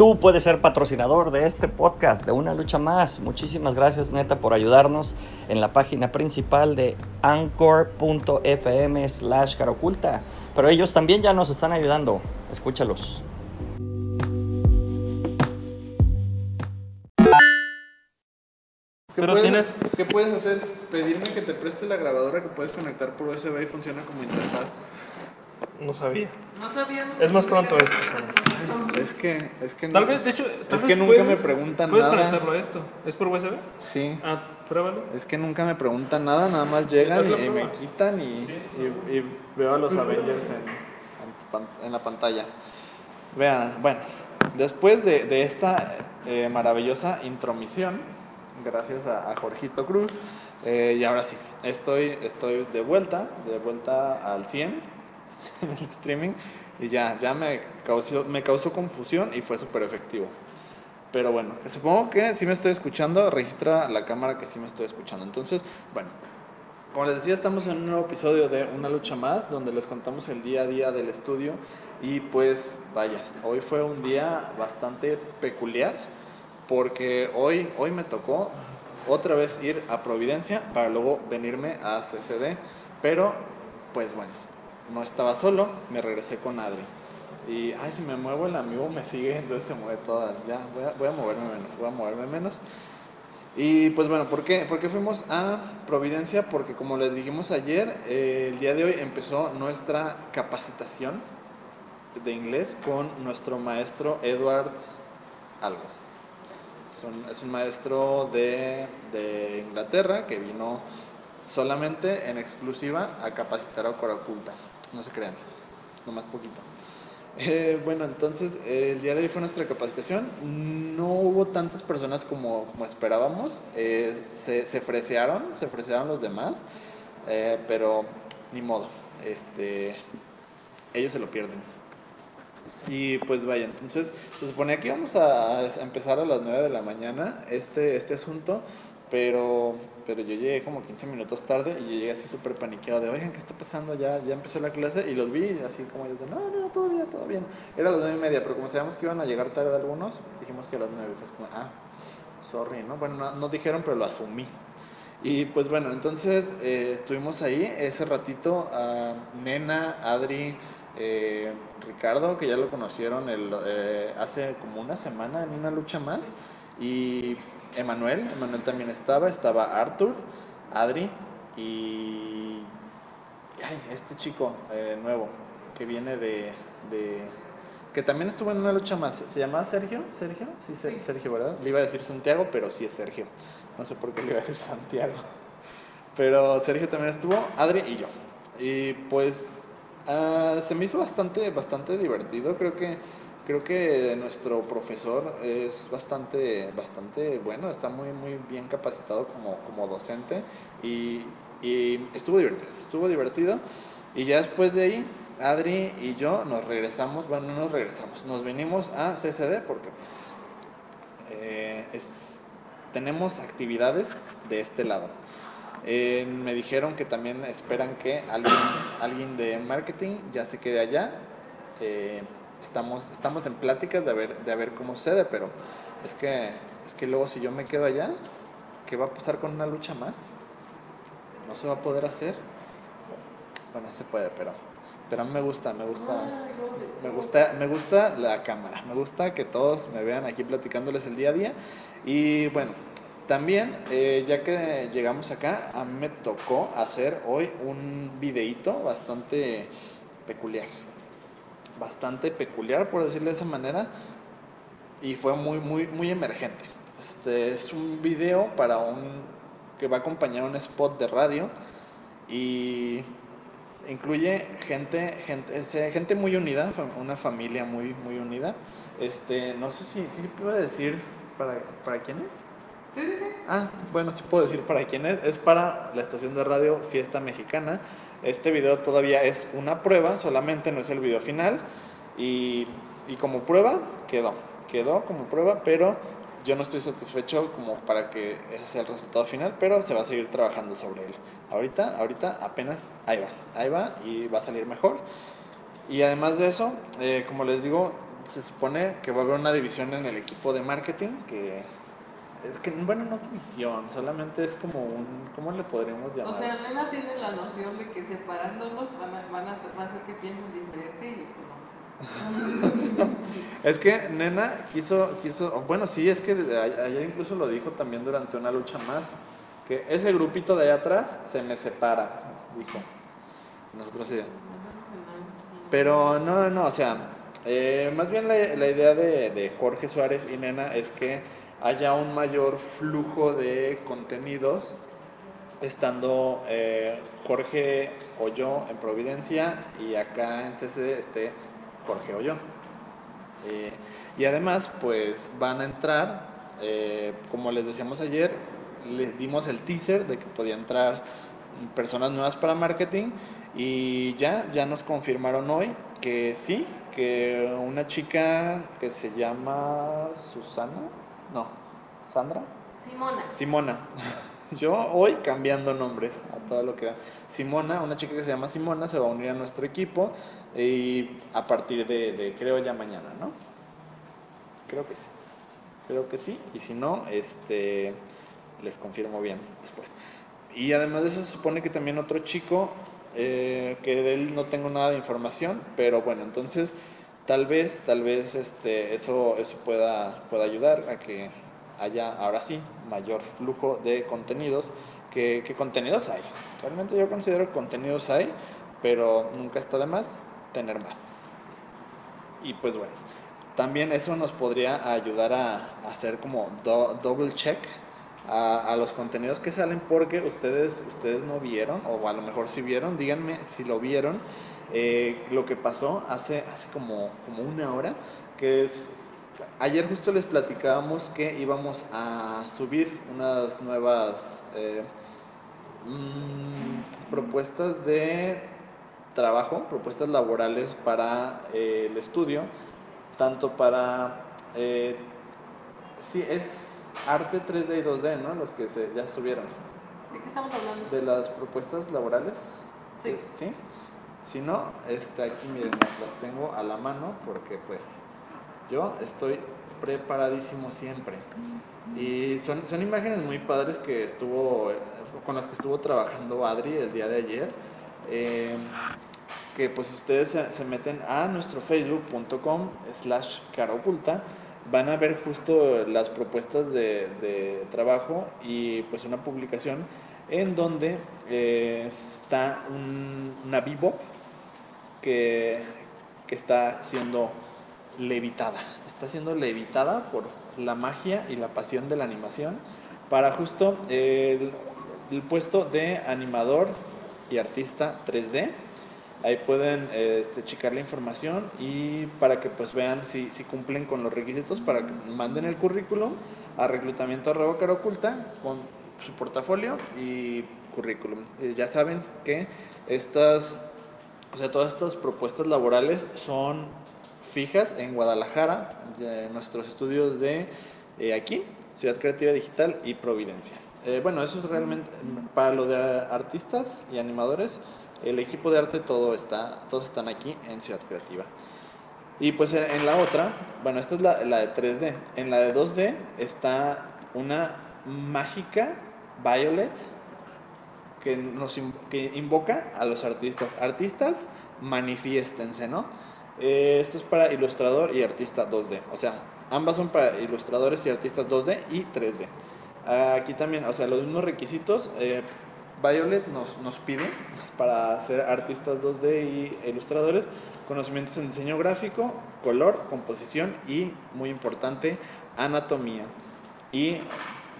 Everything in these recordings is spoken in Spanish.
tú puedes ser patrocinador de este podcast, de Una Lucha Más. Muchísimas gracias, neta, por ayudarnos en la página principal de anchor.fm slash caroculta. Pero ellos también ya nos están ayudando. Escúchalos. ¿Qué Pero puedes, tienes- ¿Qué puedes hacer? Pedirme que te preste la grabadora que puedes conectar por USB y funciona como interfaz. No sabía. No sabíamos. Es más pronto esto. Es que, es que Tal no- vez, de hecho, tal es vez que nunca me puedes- preguntan Puedes nada. conectarlo a esto. ¿Es por USB? Sí. Ah, pruébalo. Es que nunca me preguntan nada, nada más llegan y, y me quitan y, y- y veo a los Avengers en, en la pantalla. Vean, bueno, después de, de esta eh, maravillosa intromisión, gracias a, a Jorgito Cruz, eh, y ahora sí, estoy, estoy de vuelta, de vuelta al 100 el streaming, y ya, ya me causó, me causó confusión y fue súper efectivo. Pero bueno, supongo que si me estoy escuchando, registra la cámara que sí me estoy escuchando. Entonces, bueno, como les decía, estamos en un nuevo episodio de Una lucha más, donde les contamos el día a día del estudio. Y pues, vaya, hoy fue un día bastante peculiar, porque hoy, hoy me tocó otra vez ir a Providencia para luego venirme a CCD. Pero, pues bueno, no estaba solo, me regresé con Adri. Y, ay, si me muevo el amigo me sigue, entonces se mueve toda. Ya, voy a, voy a moverme menos, voy a moverme menos. Y pues bueno, ¿por qué? ¿Por qué fuimos a Providencia? Porque como les dijimos ayer, el día de hoy empezó nuestra capacitación de inglés con nuestro maestro Edward Algo. Es un, es un maestro de, de Inglaterra que vino solamente en exclusiva a capacitar a Coraculta. No se crean, nomás poquito. Eh, bueno, entonces el día de hoy fue nuestra capacitación. No hubo tantas personas como, como esperábamos. Eh, se, se se fresearon los demás, eh, pero ni modo. Este, ellos se lo pierden. Y pues vaya, entonces se suponía que íbamos a, a empezar a las 9 de la mañana este, este asunto, pero, pero yo llegué como 15 minutos tarde y llegué así súper paniqueado de, oigan, ¿qué está pasando? Ya, ya empezó la clase y los vi así como ellos de, no, no, todo bien, todo bien. Era las 9 y media, pero como sabíamos que iban a llegar tarde algunos, dijimos que a las 9, pues como, ah, sorry, ¿no? Bueno, no, no dijeron, pero lo asumí. Y pues bueno, entonces eh, estuvimos ahí ese ratito, a Nena, Adri, eh, Ricardo, que ya lo conocieron el, eh, hace como una semana en una lucha más, y Emanuel, Emanuel también estaba, estaba Arthur, Adri y ay, este chico eh, nuevo que viene de, de- que también estuvo en una lucha más, ¿se llamaba Sergio? ¿Sergio? Sí, Ser- Sí. Sergio, ¿verdad? Le iba a decir Santiago, pero sí es Sergio. No sé por qué le iba a decir Santiago. Pero Sergio también estuvo, Adri y yo. Y pues ah, se me hizo bastante, bastante divertido. Creo que, creo que nuestro profesor es bastante, bastante bueno, está muy, muy bien capacitado como, como docente. Y, y estuvo divertido, estuvo divertido. Y ya después de ahí, Adri y yo nos regresamos, bueno, no nos regresamos, nos venimos a CCD porque pues eh, tenemos actividades de este lado. Eh, me dijeron que también esperan que alguien, alguien de marketing ya se quede allá. Eh, estamos, estamos en pláticas de ver, de ver cómo sucede, pero es que, es que luego si yo me quedo allá, ¿qué va a pasar con una lucha más? ¿No se va a poder hacer? Bueno, se puede, pero, pero a mí me gusta, me gusta. Me gusta, me gusta la cámara, me gusta que todos me vean aquí platicándoles el día a día. Y bueno, también, eh, ya que llegamos acá, a mí me tocó hacer hoy un videíto bastante peculiar. Bastante peculiar, por decirlo de esa manera. Y fue muy, muy, muy emergente. Este es un video para un. que va a acompañar un spot de radio. Y incluye gente, gente, gente muy unida, una familia muy, muy unida. Este, no sé si, si se puede decir para, para quién es. Sí, sí, sí. Ah, bueno, sí puedo decir para quién es. Es para la estación de radio Fiesta Mexicana. Este video todavía es una prueba, solamente no es el video final. Y, y como prueba, quedó. Quedó como prueba, pero yo no estoy satisfecho como para que ese sea el resultado final, pero se va a seguir trabajando sobre él. Ahorita, ahorita apenas ahí va, ahí va y va a salir mejor. Y además de eso, eh, como les digo, se supone que va a haber una división en el equipo de marketing que es que, bueno, no división, solamente es como un, ¿cómo le podríamos llamar? O sea, Nena tiene la noción de que separándolos van a, van a, va a hacer que piensen diferente y pues no. Es que Nena quiso, quiso, bueno, sí, es que ayer incluso lo dijo también durante una lucha más, que ese grupito de allá atrás se me separa, dijo. Nosotros sí. Pero no, no, o sea, eh, más bien la, la idea de, de Jorge Suárez y Nena es que haya un mayor flujo de contenidos estando eh, Jorge o yo en Providencia y acá en CC esté Jorge o yo. Eh, y además, pues van a entrar, eh, como les decíamos ayer, les dimos el teaser de que podía entrar personas nuevas para marketing y ya, ya nos confirmaron hoy que sí, que una chica que se llama Susana, no, Sandra, Simona. Simona. Yo hoy cambiando nombres a todo lo que da. Simona, una chica que se llama Simona, se va a unir a nuestro equipo y a partir de, de, creo ya mañana, ¿no? Creo que sí. Creo que sí. Y si no, este les confirmo bien después. Y además de eso se supone que también otro chico, eh, que de él no tengo nada de información, pero bueno, entonces tal vez, tal vez este, eso, eso pueda, pueda ayudar a que haya ahora sí mayor flujo de contenidos. ¿Qué, qué contenidos hay? Realmente yo considero que contenidos hay, pero nunca está de más tener más. Y pues bueno, también eso nos podría ayudar a, hacer como do- double check a, los contenidos que salen porque ustedes, ustedes no vieron, o a lo mejor si vieron, díganme si lo vieron, eh, lo que pasó hace, hace como, como una hora, que es, ayer justo les platicábamos que íbamos a subir unas nuevas eh, mm, propuestas de trabajo, propuestas laborales para eh, el estudio, tanto para, eh, sí, es arte 3D y 2D, ¿no? Los que se, ya subieron. ¿De qué estamos hablando? De las propuestas laborales. Sí. ¿Sí? Si no, este, aquí miren, las tengo a la mano porque pues yo estoy preparadísimo siempre. Y son, son imágenes muy padres que estuvo, con las que estuvo trabajando Adri el día de ayer. Eh, que pues ustedes se, meten a nuestro facebook.com slash cara oculta van a ver justo las propuestas de, de trabajo y pues una publicación en donde eh, está un, una vivo que, que está siendo levitada. Está siendo levitada por la magia y la pasión de la animación para justo el, el puesto de animador y artista 3D. Ahí pueden este, checar la información y para que pues vean si, si cumplen con los requisitos para que manden el currículum a reclutamiento arroba cara oculta con su portafolio y currículum. Eh, ya saben que estas, o sea, todas estas propuestas laborales son fijas en Guadalajara, en nuestros estudios de eh, aquí, Ciudad Creativa Digital y Providencia. Eh, bueno, eso es realmente para lo de artistas y animadores. El equipo de arte todo está, todos están aquí en Ciudad Creativa. Y pues en, la otra, bueno, esta es la de 3D. En la de 2D está una mágica Violet que nos que invoca a los artistas. Artistas, manifiéstense, ¿no? Eh, esto es para ilustrador y artista 2D. O sea, ambas son para ilustradores y artistas 2D y 3D. Aquí también, o sea, los mismos requisitos. eh, Violet nos, nos pide para ser artistas 2D y ilustradores conocimientos en diseño gráfico, color, composición y, muy importante, anatomía. Y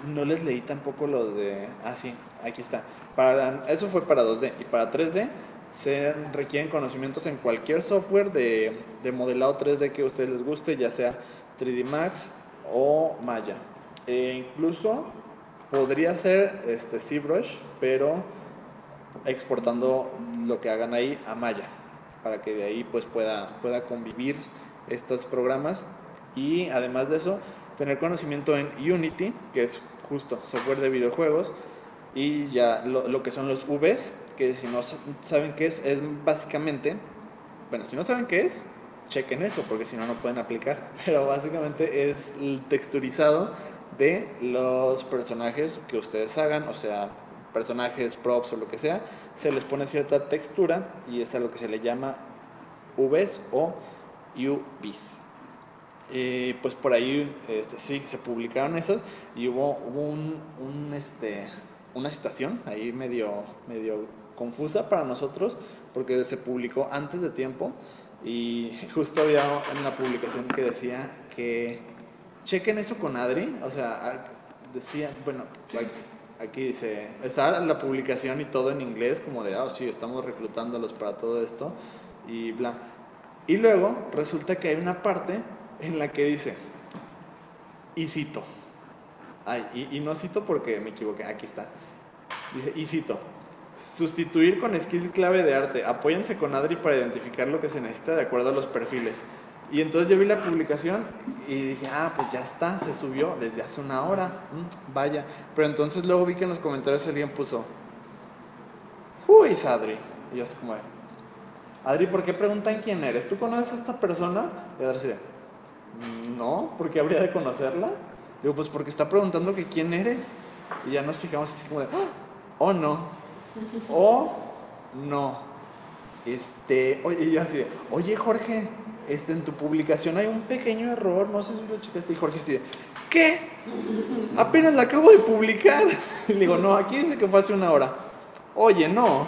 no les leí tampoco los de... Ah, sí, aquí está. Para, eso fue para 2D. Y para 3D se requieren conocimientos en cualquier software de, de modelado 3D que a ustedes les guste, ya sea 3D Max o Maya. E incluso podría ser este ZBrush, pero exportando lo que hagan ahí a Maya, para que de ahí pues pueda, pueda convivir estos programas y además de eso tener conocimiento en Unity, que es justo software de videojuegos, y ya lo, que son los Vs, que si no sa- saben qué es, es básicamente, bueno, si no saben qué es, chequen eso, porque si no, no pueden aplicar. Pero básicamente es el texturizado de los personajes que ustedes hagan, o sea, personajes, props o lo que sea, se les pone cierta textura y es a lo que se le llama UVs o UVs. Y pues por ahí este, sí se publicaron esos y hubo, hubo un, un, este, una situación ahí medio, medio confusa para nosotros porque se publicó antes de tiempo y justo había una publicación que decía que chequen eso con Adri, o sea, decía, bueno, aquí- aquí dice, está la publicación y todo en inglés, como de, ah, sí, estamos reclutándolos para todo esto y bla. Y luego resulta que hay una parte en la que dice, y cito, ay, y, no cito porque me equivoqué, aquí está, dice, y cito, Sustituir con skills clave de arte. Apóyense con Adri para identificar lo que se necesita de acuerdo a los perfiles. Y entonces yo vi la publicación y dije, ah, pues ya está, se subió desde hace una hora. Mm, vaya. Pero entonces luego vi que en los comentarios alguien puso, Who is Adri? Y yo así como Adri, ¿por qué preguntan quién eres? ¿Tú conoces a esta persona? Y Adri "Mm, no, ¿por qué habría de conocerla? Digo, pues porque está preguntando que quién eres. Y ya nos fijamos así como de, "Ah, oh no, o no. Este, oye, y yo así de, oye Jorge, este, en tu publicación hay un pequeño error, no sé si lo checaste. Y Jorge así de, ¿qué? Apenas la acabo de publicar. Y le digo, no, aquí dice que fue hace una hora. Oye, no,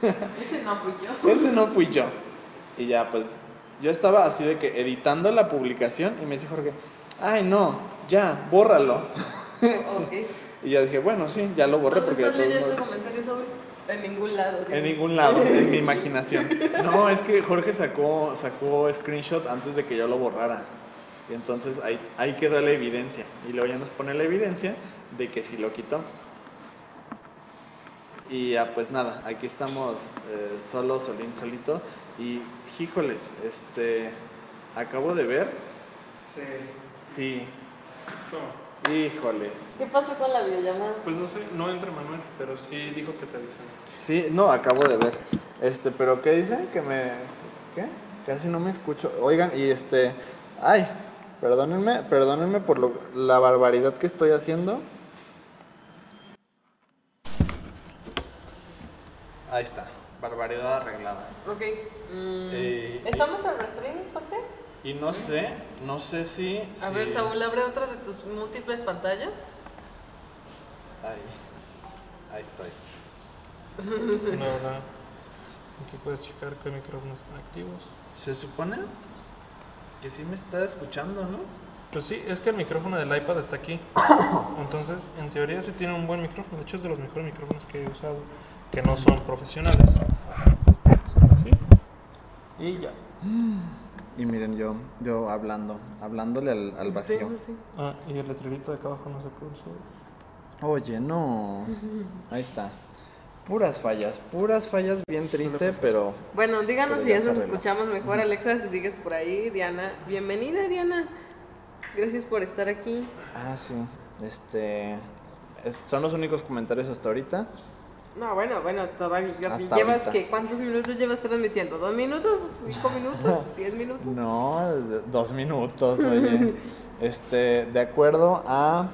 Ese no fui yo. ese no fui yo. Y ya, pues, yo estaba así de que editando la publicación y me dice Jorge, ay, no, ya, bórralo. Ok. Y ya dije, bueno, sí, ya lo borré porque ¿Estás leyendo modos- comentarios sobre? En ningún lado. En ningún lado, en mi imaginación. No, es que Jorge sacó, sacó screenshot antes de que yo lo borrara. Y entonces ahí, ahí quedó la evidencia. Y luego ya nos pone la evidencia de que sí lo quitó. Y ya pues nada, aquí estamos eh, solo, solín, solito. Y híjoles, este, acabo de ver. Sí. Toma. Híjoles. ¿Qué pasó con la videollamada? Pues no sé, no entra Manuel, pero sí dijo que te avisan. Sí, no, acabo de ver. Este, pero ¿qué dice? Que me. ¿Qué? Casi no me escucho. Oigan, y este. Ay, perdónenme, perdónenme por lo- la barbaridad que estoy haciendo. Ahí está, barbaridad arreglada. Ok. mm, Eh, ¿Estamos en restream, Jorge? Y no sé, no sé si. A si- ver, Saúl, abre otra de tus múltiples pantallas. Ahí, ahí estoy. No, no. Aquí puedes checar qué micrófonos están activos. Se supone que sí me está escuchando, ¿no? Pues sí, es que el micrófono del iPad está aquí. Entonces, en teoría sí tiene un buen micrófono. De hecho, es de los mejores micrófonos que he usado, que no son profesionales. Este, así. Y ya. Y miren, yo, yo hablando, hablándole al, al vacío. Sí, sí. Ah, y el letrerito de acá abajo no se puso. Oye, no. Ahí está. Puras fallas, puras fallas, bien triste, pero Bueno, díganos Pero si ya ya se nos escuchamos mejor, Alexa, si sigues por ahí. Diana, bienvenida, Diana. Gracias por estar aquí. ah sí, este es- son los únicos comentarios hasta ahorita. No, bueno, bueno, todavía. Hasta ¿Llevas ahorita. qué? ¿Cuántos minutos llevas transmitiendo? ¿Dos minutos? ¿Cinco minutos? ¿Diez minutos? No, dos minutos, oye. Este, de acuerdo a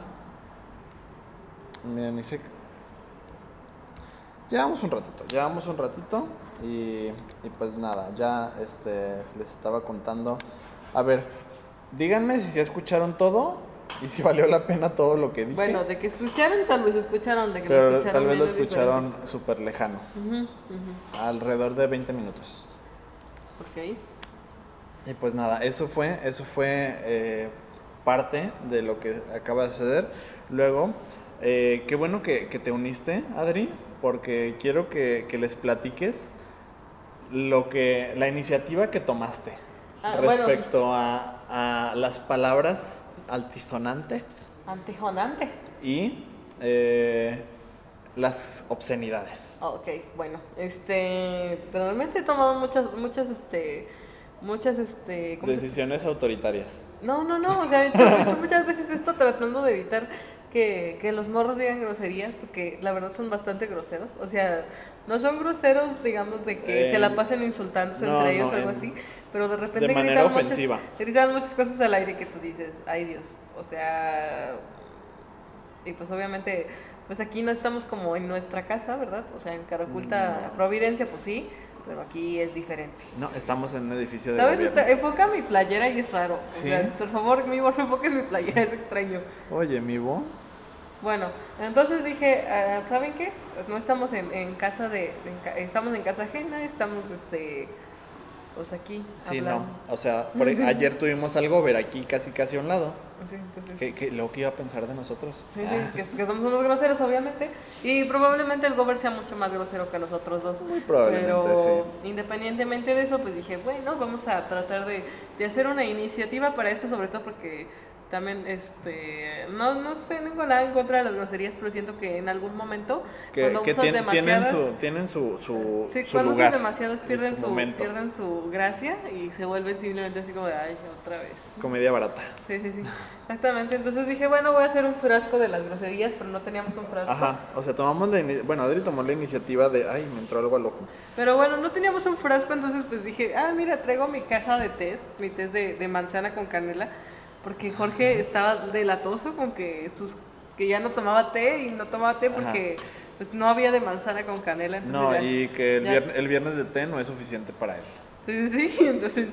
miren, dice Llevamos un ratito, llevamos un ratito y, y pues nada, ya este les estaba contando. A ver, díganme si se escucharon todo y si valió la pena todo lo que dije. Bueno, de que escucharon, tal vez escucharon. De que pero escucharon, tal vez lo escucharon súper lejano, alrededor de 20 minutos. Ok. Y pues nada, eso fue, eso fue eh, parte de lo que acaba de suceder. Luego, eh, qué bueno que, que te uniste, Adri, porque quiero que, que les platiques lo que, la iniciativa que tomaste Ah, bueno. respecto a, a las palabras altisonante Antijonante. y eh, las obscenidades. Ah, Ok, bueno, este, realmente he tomado muchas, muchas, este, muchas, este, ¿cómo se- Decisiones autoritarias. No, no, no, o sea, he hecho muchas veces esto tratando de evitar que, que los morros digan groserías, porque la verdad son bastante groseros. O sea, no son groseros, digamos, de que Eh, se la pasen insultándose no, entre ellos no, o algo en- así, pero de repente de manera gritan, ofensiva. Muchas, gritan muchas cosas al aire que tú dices, ay Dios. O sea, y pues obviamente, pues aquí no estamos como en nuestra casa, ¿verdad? O sea, en Caraculta, Providencia, pues sí, pero aquí es diferente. No, estamos en un edificio de ¿Sabes? Está- enfoca mi playera y es raro. O ¿Sí? sea, por favor, mi no enfoques mi playera, es extraño. Oye, mi bo. Bueno, entonces dije, ah, ¿saben qué? No estamos en, en casa de, en estamos en casa ajena, estamos, este, pues aquí Sí, hablando. no. O sea, por, ayer tuvimos algo ver aquí casi casi a un lado. Sí, entonces, ¿Qué, qué, lo que iba a pensar de nosotros? sí, Ah, que somos unos groseros, obviamente, y probablemente el gober sea mucho más grosero que nosotros dos. Muy probablemente, Pero independientemente de eso, pues dije, bueno, vamos a tratar de, de hacer una iniciativa para eso, sobre todo porque también, este, no, no sé, no tengo nada en contra de las groserías, pero siento que en algún momento, que cuando que usas tien- tienen demasiadas... su, tienen su, su, Sí, su cuando lugar. usas demasiadas pierden su pierden su gracia y se vuelven simplemente así como de, ay, otra vez. Comedia barata. Sí, sí, sí. Exactamente. Entonces dije, bueno, voy a hacer un frasco de las groserías, pero no teníamos un frasco. Ajá. O sea, tomamos la Bueno, Adri tomó la iniciativa de. Ay, me entró algo al ojo. Pero bueno, no teníamos un frasco, entonces pues dije, ah, mira, traigo mi caja de tés, mi de, de manzana con canela, porque Jorge estaba delatoso con que sus que ya no tomaba té y no tomaba té porque pues no había de manzana con canela. Entonces No, ya- y que el, viernes de té no es suficiente para él. Sí, sí, sí. Entonces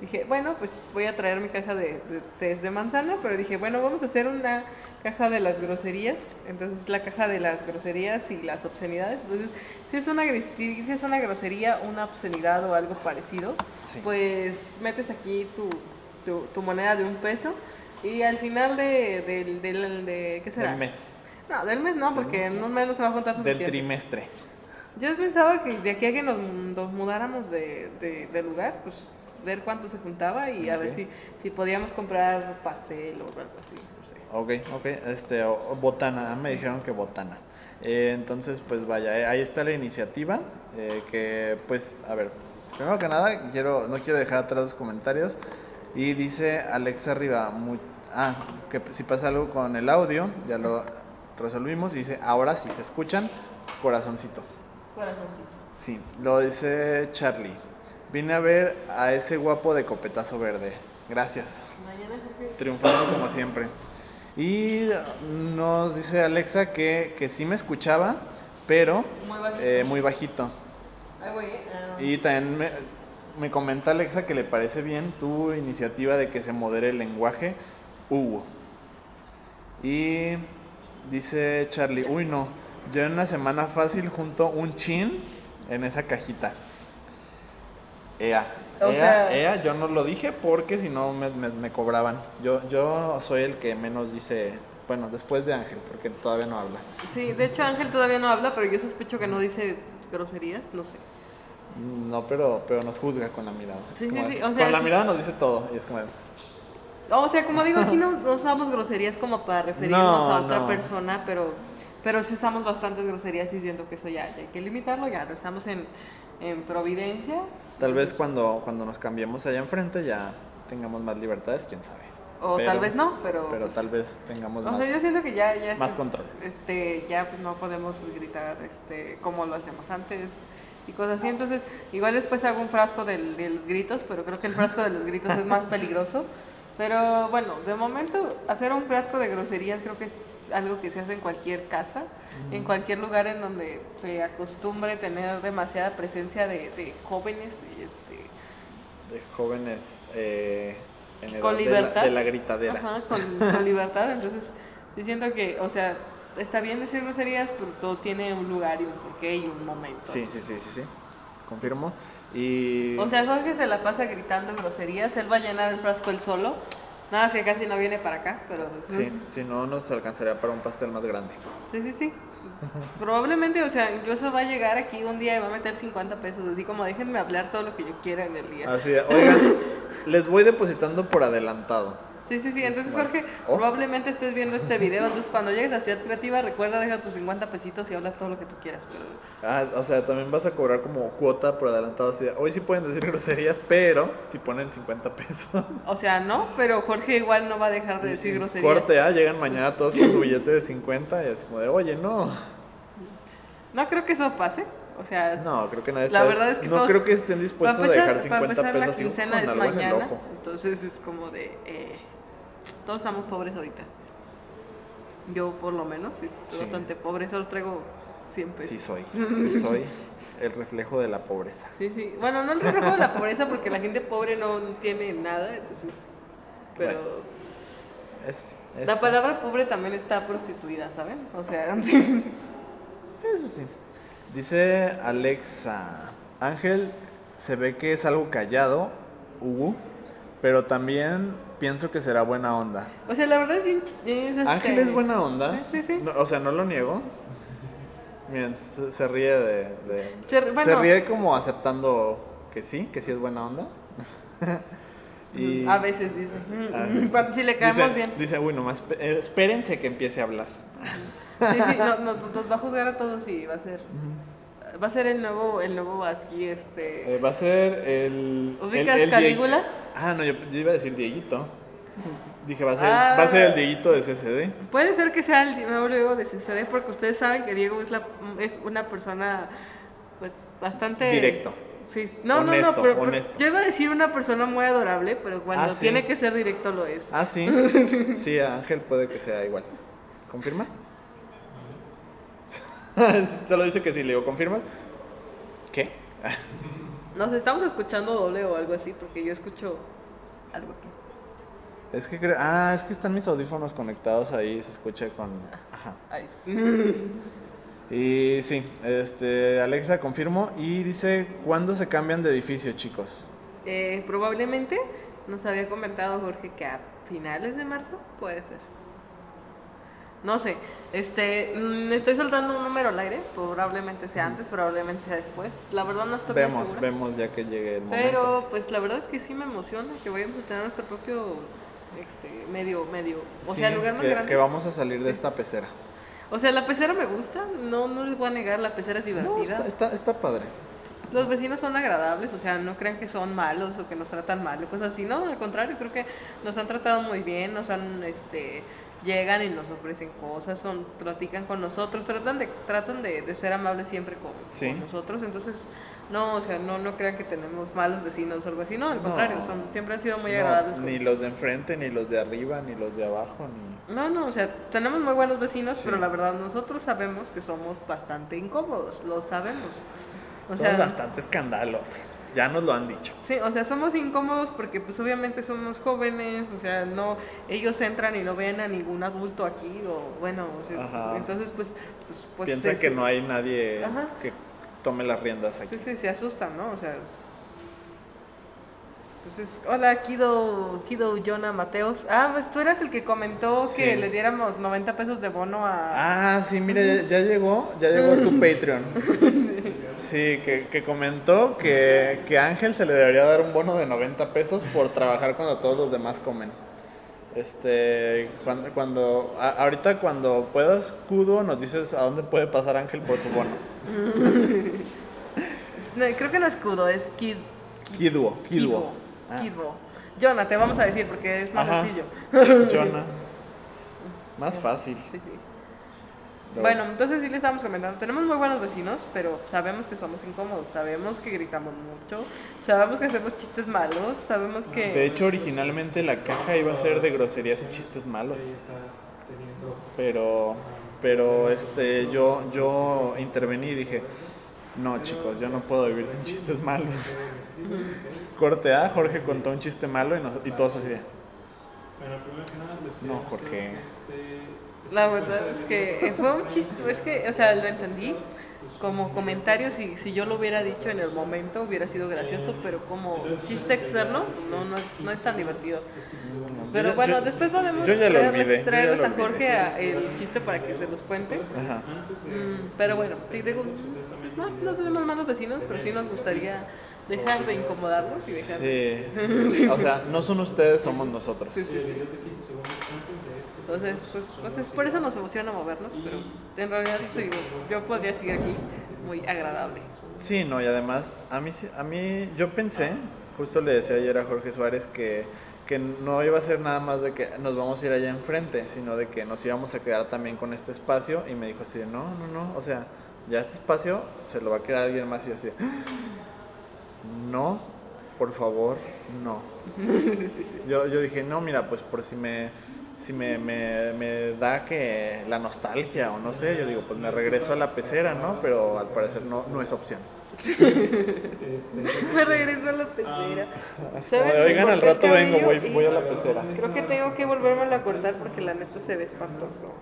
dije, bueno, pues voy a traer mi caja de, de tés de manzana, pero dije, bueno, vamos a hacer una caja de las groserías. Entonces la caja de las groserías y las obscenidades. Entonces, si es una, si es una grosería, una obscenidad o algo parecido, Sí. pues metes aquí tu, tu, tu moneda de un peso y al final de, del, del, de, ¿qué será? Del mes. No, del mes no, porque en un mes no se va a juntar Del suficiente. trimestre. Yo pensaba que de aquí a que nos, nos mudáramos de, de- de lugar, pues ver cuánto se juntaba y a ver si, si podíamos comprar pastel o algo así, no sé. Ok, ok. Este, botana. Me dijeron que botana. Eh, entonces, pues vaya, eh, ahí está la iniciativa. eh, que, pues, a ver. Primero que nada, quiero, no quiero dejar atrás los comentarios. Y dice Alexa Arriba. ah, que si pasa algo con el audio, ya lo resolvimos. Y dice, ahora si se escuchan, corazoncito. Corazoncito. Sí, lo dice Charlie. Vine a ver a ese guapo de copetazo verde. Gracias. Mañana. Triunfando como siempre. Y nos dice Alexa que, que sí me escuchaba, pero Muy bajito. eh, muy bajito. Ahí voy, ¿eh? Y también me, me comenta Alexa que le parece bien tu iniciativa de que se modere el lenguaje Hugo. Y dice Charlie, uy no, yo en una semana fácil junto un chin en esa cajita. Ea, O ea, sea- ea, yo no lo dije porque si no me, me- me cobraban. Yo, yo soy el que menos dice, bueno, después de Ángel, porque todavía no habla. Sí, de hecho Ángel todavía no habla, pero yo sospecho que no dice groserías, no sé. No, pero, pero nos juzga con la mirada. Es Sí, como sí, de- sí, o sea, con la mirada nos dice todo y es como O sea, como digo, aquí no, no usamos groserías como para referirnos No, a otra no. persona, pero, pero sí usamos bastantes groserías y siento que eso ya, ya hay que limitarlo, ya no estamos en, en Providencia. Tal vez cuando, cuando nos cambiemos allá enfrente ya tengamos más libertades, quién sabe. O Pero- tal vez no, pero... Pero pues, tal vez tengamos O más. sea, yo siento que ya, ya más es- control. Este, ya pues, no podemos gritar este, como lo hacíamos antes y cosas así. Entonces, igual después hago un frasco del- de los gritos, pero creo que el frasco de los gritos es más peligroso. Pero bueno, de momento, hacer un frasco de groserías creo que es algo que se hace en cualquier casa, en cualquier lugar en donde se acostumbre tener demasiada presencia de, de jóvenes y este, De jóvenes eh, en edad con de la- libertad. De la, gritadera. Ajá, con, con libertad. Entonces, sí siento que, o sea, está bien decir groserías, pero todo tiene un lugar y un porqué y un momento. Sí, sí, sí, sí, sí. Confirmo. Y. O sea, Jorge se la pasa gritando groserías, él va a llenar el frasco él solo. Nada, que casi no viene para acá, pero... sí, si no nos alcanzaría para un pastel más grande. Sí, sí, sí. Probablemente, o sea, incluso va a llegar aquí un día y va a meter 50 pesos, así como déjenme hablar todo lo que yo quiera en el día. Así, oigan, les voy depositando por adelantado. Sí, sí, sí. Entonces, Bueno. Jorge, Oh. probablemente estés viendo este video. Entonces, cuando llegues a Ciudad Creativa, recuerda dejar tus 50 pesitos y hablas todo lo que tú quieras. Pero... Ah, o sea, también vas a cobrar como cuota por adelantado. Así, de, hoy sí pueden decir groserías, pero si ponen 50 pesos. O sea, no, pero Jorge igual no va a dejar de decir groserías. Corte, ah, llegan mañana todos con su billete de 50 y así como de, oye, no. No creo que eso pase. O sea, No, creo que nadie La está. verdad es que no todos- creo que estén dispuestos empezar, a dejar para 50 empezar, pesos la quincena es algo en el mañana. ojo. Entonces es como de. eh, todos estamos pobres ahorita. Yo, por lo menos, estoy Sí. bastante pobre. Solo traigo siempre. Sí soy, sí soy el reflejo de la pobreza. Sí, sí. Bueno, no el reflejo de la pobreza porque la gente pobre no tiene nada, entonces. Pero Eso sí. la eso- palabra pobre también está prostituida, ¿saben? O sea, sí. Eso sí. Dice Alexa, Ángel se ve que es algo callado, Hugo, pero también pienso que será buena onda. O sea, la verdad es bien. es, este, Ángel es buena onda, Sí, sí, sí. No, o sea, no lo niego. Miren, se, se ríe de... de- Se ríe como aceptando que sí, que sí es buena onda. y A veces dice. mm, a veces- Cuando, si le caemos dice, bien. Dice, uy, nomás eh, espérense que empiece a hablar. Sí, sí, no- no- nos va a juzgar a todos y va a ser. Va a ser el nuevo, el nuevo aquí, este. Eh, va a ser el. ¿Ubicas el- el Calígula? Ah, no, yo, yo iba a decir Dieguito. Dije, va a ser, Ah. va a ser el Dieguito de CCD. Puede ser que sea el Diego de CCD porque ustedes saben que Diego es, la, es una persona, pues, bastante. Directo. Sí, no, no, Honesto, no, pero, pero honesto. yo iba a decir una persona muy adorable, pero cuando Ah, sí. tiene que ser directo lo es. Ah, sí. Sí, Ángel puede que sea igual. ¿Confirmas? Solo dice que sí, le digo, ¿confirmas? ¿Qué? Nos estamos escuchando doble o algo así porque yo escucho algo aquí. Es que creo. Ah, es que están mis audífonos conectados ahí, se escucha con. Ajá. Ay. Y sí, este, Alexa confirmo y dice, ¿cuándo se cambian de edificio, chicos? Eh, probablemente nos había comentado Jorge que a finales de marzo puede ser. No sé, este, mm, estoy soltando un número al aire, probablemente sea antes, probablemente sea después. La verdad no estoy Vemos, segura. vemos ya que llegue el momento. Pero pues la verdad es que sí me emociona que vayamos a tener nuestro propio este, medio, medio, o Sí, sea, lugar más que, grande. que vamos a salir de esta pecera. O sea, la pecera me gusta, no, no les voy a negar, la pecera es divertida. No, está, está, está padre. Los vecinos son agradables, o sea, no crean que son malos o que nos tratan mal o cosas así, no, al contrario, creo que nos han tratado muy bien, nos han, este, llegan y nos ofrecen cosas, son, platican con nosotros, tratan de, tratan de, de ser amables siempre con, Sí. con nosotros, entonces, no, o sea, no, no crean que tenemos malos vecinos o algo así, no, al No. contrario, son, siempre han sido muy No, agradables. ni los de enfrente, ni los de arriba, ni los de abajo, ni... No, no, o sea, tenemos muy buenos vecinos, Sí. pero la verdad nosotros sabemos que somos bastante incómodos, lo sabemos. O Somos sea, bastante escandalosos. Ya nos lo han dicho. Sí, o sea, somos incómodos porque pues obviamente somos jóvenes, o sea, no, ellos entran y no ven a ningún adulto aquí, o bueno, o sea, Ajá. entonces pues, pues, pues, Piensa se- que no hay nadie Ajá. que tome las riendas aquí. Sí, sí, se asustan, ¿no? O sea... Entonces, hola, Kido, Kido Jonah Mateos. Ah, pues tú eras el que comentó que Sí. le diéramos 90 pesos de bono a... Ah, sí, mira, ya, ya llegó, ya llegó tu Patreon. Sí, que, que comentó que, que a Ángel se le debería dar un bono de 90 pesos por trabajar cuando todos los demás comen. Este, cuando, cuando a- ahorita cuando puedas, Kudo, nos dices a dónde puede pasar Ángel por su bono. No, creo que no es Kudo, es Kid... Kiduo, Kiduo. Kido. Ah. Jonah, te vamos a decir porque es más Ajá. sencillo. Jonah. Más fácil. Sí, sí. Bueno, entonces sí le estamos comentando, tenemos muy buenos vecinos, pero sabemos que somos incómodos, sabemos que gritamos mucho, sabemos que hacemos chistes malos, sabemos que... De hecho, originalmente la caja iba a ser de groserías y chistes malos. Pero, pero este, yo, yo intervení y dije, no chicos, yo no puedo vivir sin chistes malos. Corte A, Jorge contó un chiste malo y, nos- y todos así de, no Jorge. La verdad es que fue un chiste, es que, o sea, lo entendí como comentario, si, si yo lo hubiera dicho en el momento hubiera sido gracioso, pero como chiste externo, no, no, no es tan divertido. Pero bueno, yo- después podemos yo ya lo traerles- olvidé, yo ya traerles lo a. Jorge a- el chiste para que se los cuente. Ajá. Mm, pero bueno, sí, digo, no, no tenemos malos vecinos, pero sí nos gustaría dejar de incomodarlos y dejar de... Sí. O sea, no son ustedes, somos nosotros. Entonces, pues, pues es por eso nos emociona movernos, pero en realidad yo podría seguir aquí muy agradable. Sí, no, y además, a mí, sí- a mí, yo pensé, justo le decía ayer a Jorge Suárez que, que no iba a ser nada más de que nos vamos a ir allá enfrente, sino de que nos íbamos a quedar también con este espacio, y me dijo así no, no, no, o sea, ya este espacio se lo va a quedar alguien más, y yo así, no, por favor, no. Yo, yo dije, no, mira, pues por si me, si me, me, me da que la nostalgia o no sé, yo digo, pues me regreso a la pecera, ¿no? Pero al parecer no, no es opción. Me regreso a la pecera. Como ¿Saben? Oigan, al rato vengo, voy, voy a la pecera. Creo que tengo que volverme a cortar porque la neta se ve espantoso.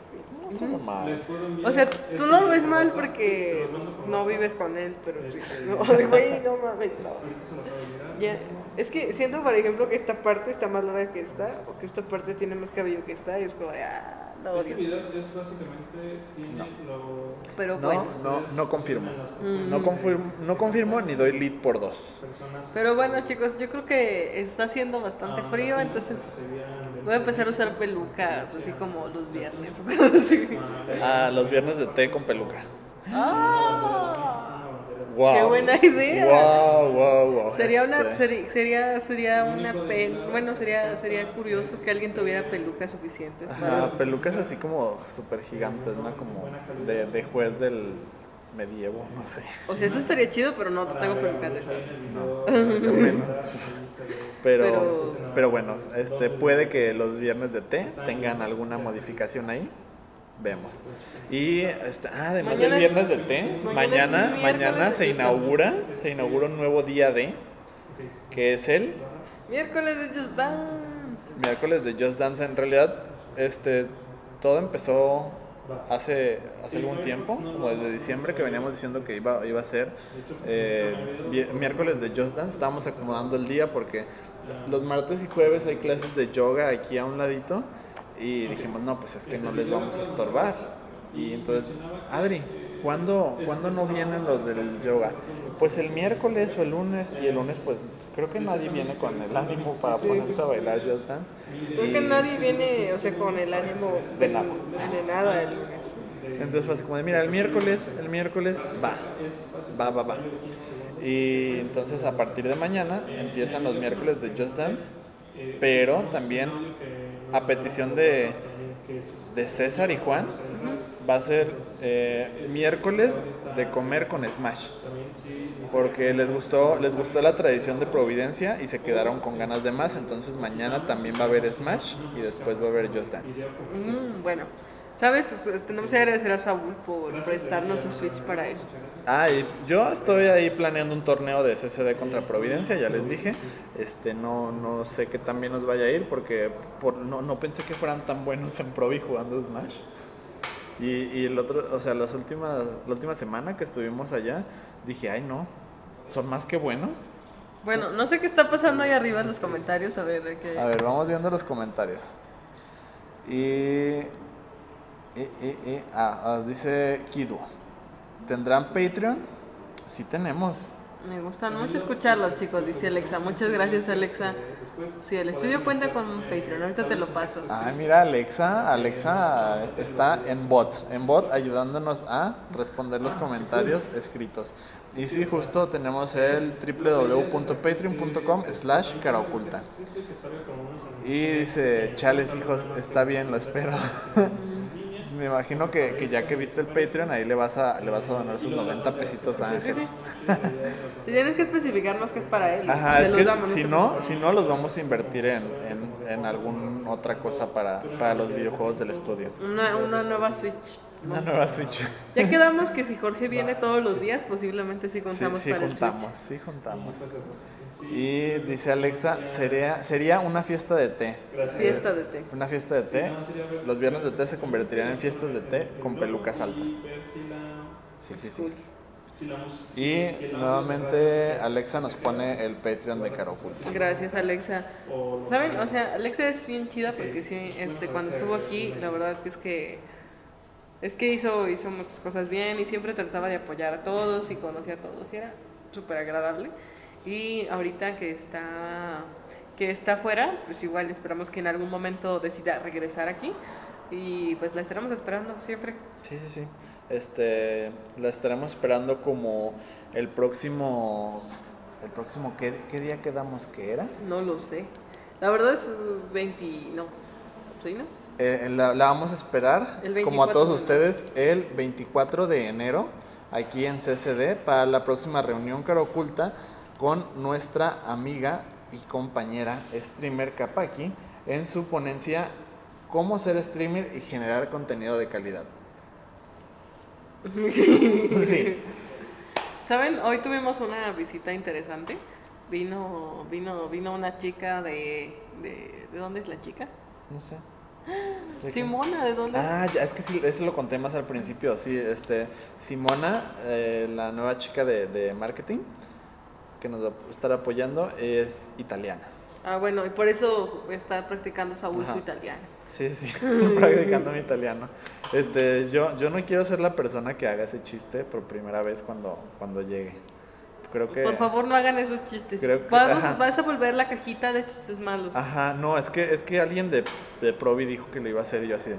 No. O sea, tú no lo ves mal porque no vives con él, pero no, güey, no mames, no. Ya, es que siento, por ejemplo, que esta parte está más larga que esta, o que esta parte tiene más cabello que esta, y es como, ah, lo Este video es básicamente tiene lo Pero No, bueno. no, no confirmo. No confirmo, no confirmo ni doy lead por dos. Pero bueno, chicos, yo creo que está haciendo bastante frío, entonces voy a empezar a usar pelucas, así como los viernes. o así. Ah, los viernes de té con peluca. ¡Ah! Wow. ¡Qué buena idea! Wow, wow, wow. Sería una, Este, sería, sería, sería una pena, bueno, sería, sería curioso que alguien tuviera pelucas suficientes. Ajá, pelucas así como súper gigantes, ¿no? Como de, de juez del medievo, no sé. O sea, eso estaría chido, pero no tengo pelucas de esas. Yo menos. Pero, Pero- pero bueno, este puede que los viernes de té tengan alguna modificación ahí. Vemos. Y este, ah, además Mañana del es- viernes de té, mañana mañana, se inaugura, se inaugura un nuevo día de, que es el Miércoles de Just Dance. miércoles de Just Dance. En realidad, este, todo empezó hace, hace algún tiempo, como desde diciembre que veníamos diciendo que iba, iba a ser eh, miércoles de Just Dance. Estábamos acomodando el día porque los martes y jueves hay clases de yoga aquí a un ladito y dijimos, no, pues es que no les vamos a estorbar. Y entonces, Adri, ¿cuándo, ¿cuándo no vienen los del yoga? Pues el miércoles o el lunes, y el lunes pues creo que nadie viene con el ánimo para ponerse a bailar Just Dance. Creo que nadie viene, o sea, con el ánimo De nada. De nada el lunes. Entonces fue así como de, mira, el miércoles, el miércoles va, va, va, va. Y entonces a partir de mañana empiezan los miércoles de Just Dance, pero también a petición de, de César y Juan, va a ser eh, miércoles de comer con Smash. Porque les gustó, les gustó la tradición de Providencia y se quedaron con ganas de más. Entonces mañana también va a haber Smash y después va a haber Just Dance. Mm, bueno, ¿sabes? Tenemos que agradecer a Saúl por prestarnos su Switch para eso. Ah, y yo estoy ahí planeando un torneo de CCD contra Providencia, ya les dije. Este, no, no sé qué tan bien nos vaya a ir porque por, no, no pensé que fueran tan buenos en Provi jugando Smash. Y, y el otro, o sea, las últimas, la última semana que estuvimos allá, dije, ay no, son más que buenos. Bueno, no sé qué está pasando ahí arriba en los comentarios, a ver, qué... A ver, vamos viendo los comentarios. Y. y, y- y- ah, ah, dice Kidu. ¿Tendrán Patreon? Sí tenemos. Me gustan mucho escucharlos, chicos, dice Alexa. Muchas gracias, Alexa. Sí, el estudio cuenta con un Patreon, ahorita te lo paso. Ay, mira, Alexa, Alexa está en bot, en bot ayudándonos a responder los comentarios escritos. Y sí, justo tenemos el www.patreon.com slash cara oculta. Y dice, chales hijos, está bien, lo espero. Me imagino que, que ya que viste el Patreon, ahí le vas a, le vas a donar sus 90 pesitos a Ángel. Si tienes que especificarnos que es para él. Ajá, es que si no, si no los vamos a invertir en, en, en alguna otra cosa para, para los videojuegos del estudio. Una, una nueva Switch. Una nueva Switch. Ya quedamos que si Jorge viene todos los días, posiblemente sí Sí, contamos sí para juntamos, sí juntamos. Y dice Alexa, sería, sería una fiesta de té. Fiesta de té. Una fiesta de té. Los viernes de té se convertirían en fiestas de té con pelucas altas. Sí, sí, sí. Y nuevamente Alexa nos pone el Patreon de Caro Oculta. Gracias, Alexa. ¿Saben? O sea, Alexa es bien chida porque sí, este, cuando estuvo aquí, la verdad que es que es que hizo, hizo muchas cosas bien y siempre trataba de apoyar a todos y conocía a todos y era súper agradable. Y ahorita que está que está afuera, pues igual esperamos que en algún momento decida regresar aquí y pues la estaremos esperando siempre. Sí, sí, sí. Este, la estaremos esperando como el próximo, el próximo, ¿qué, qué día quedamos que era? No lo sé. La verdad es 20, no, ¿sí, no? Eh, la, la vamos a esperar, como a 24 todos de ustedes, el 24 de enero, aquí en CCD, para la próxima reunión cara oculta con nuestra amiga y compañera streamer Kapaki en su ponencia Cómo ser streamer y generar contenido de calidad. Sí. ¿Saben? Hoy tuvimos una visita interesante. Vino, vino, vino una chica de, de, ¿de dónde es la chica? No sé. Simona, ¿de dónde? Ah, ya, es que sí, eso lo conté más al principio, sí, este, Simona, eh, la nueva chica de, de marketing, que nos va a estar apoyando, es italiana. Ah, bueno, y por eso está practicando su abuso Ajá. italiano. Sí, sí, practicando mi italiano. Este, yo, yo no quiero ser la persona que haga ese chiste por primera vez cuando, cuando llegue. Creo que... Por favor, no hagan esos chistes. Creo que- Vamos- vas a volver la cajita de chistes malos. Ajá, no, es que, es que alguien de, de Provi dijo que lo iba a hacer y yo así de...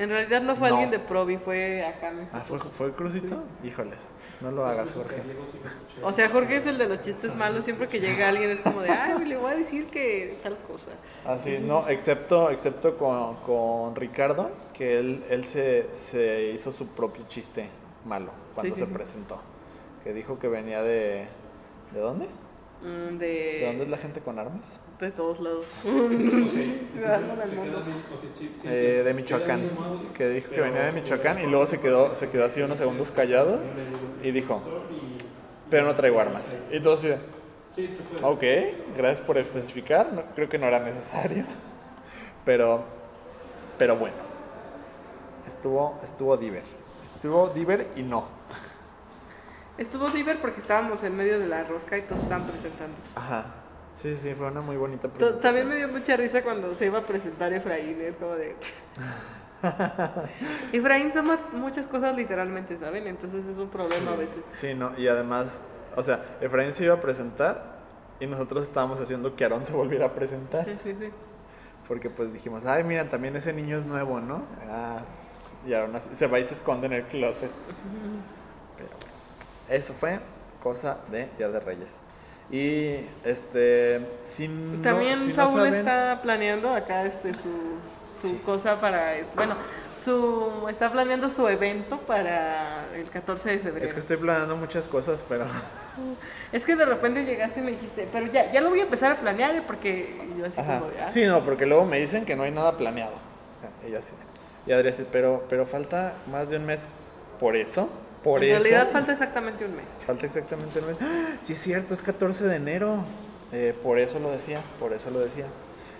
En realidad no fue No. alguien de Provi, fue acá. mi Ah, ¿fue, fue el crucito? Híjoles, no lo hagas, Jorge. O sea, Jorge es el de los chistes malos. Siempre que llega alguien es como de, ay, le voy a decir que tal cosa. Así, no, excepto, excepto con, con Ricardo, que él, él se, se hizo su propio chiste malo cuando Sí, se sí, presentó. Que dijo que venía de... ¿De dónde? Mm, ¿De dónde es De, la gente con armas? De todos lados. Ciudadano del mundo. Eh, de Michoacán. Que dijo que venía de Michoacán y luego se quedó, se quedó así unos segundos callado y dijo, pero no traigo armas. Y todo así ok, gracias por especificar, no- creo que no era necesario. Pero, pero bueno, estuvo, estuvo diver. Estuvo diver y no. Estuvo diver porque estábamos en medio de la rosca y todos estaban presentando. Ajá. Sí, sí, fue una muy bonita presentación. También me dio mucha risa cuando se iba a presentar Efraín, es como de... Efraín toma muchas cosas literalmente, ¿saben? Entonces es un problema a veces. Sí, no, y además, o sea, Efraín se iba a presentar y nosotros estábamos haciendo que Aarón se volviera a presentar. Sí, sí, sí. Porque pues dijimos, ay, mira, también ese niño es nuevo, ¿no? Ah, y Aarón se va y se esconde en el closet. Pero bueno, eso fue cosa de Día de Reyes. Y este, si no, También si no Saúl saben- está planeando acá este su, su Sí. cosa para... Bueno, su, está planeando su evento para el 14 de febrero. Es que estoy planeando muchas cosas, pero Es que de repente llegaste y me dijiste, pero ya, ya lo voy a empezar a planear, ¿eh? porque yo así Ajá. como ah, Sí, no, porque luego me dicen que no hay nada planeado. Y así. Y Adrián dice, pero, pero falta más de un mes. ¿Por eso? ¿Por en eso? realidad falta exactamente un mes. Falta exactamente un mes. ¡Ah! Sí, es cierto, es 14 de enero. Eh, por eso lo decía, por eso lo decía.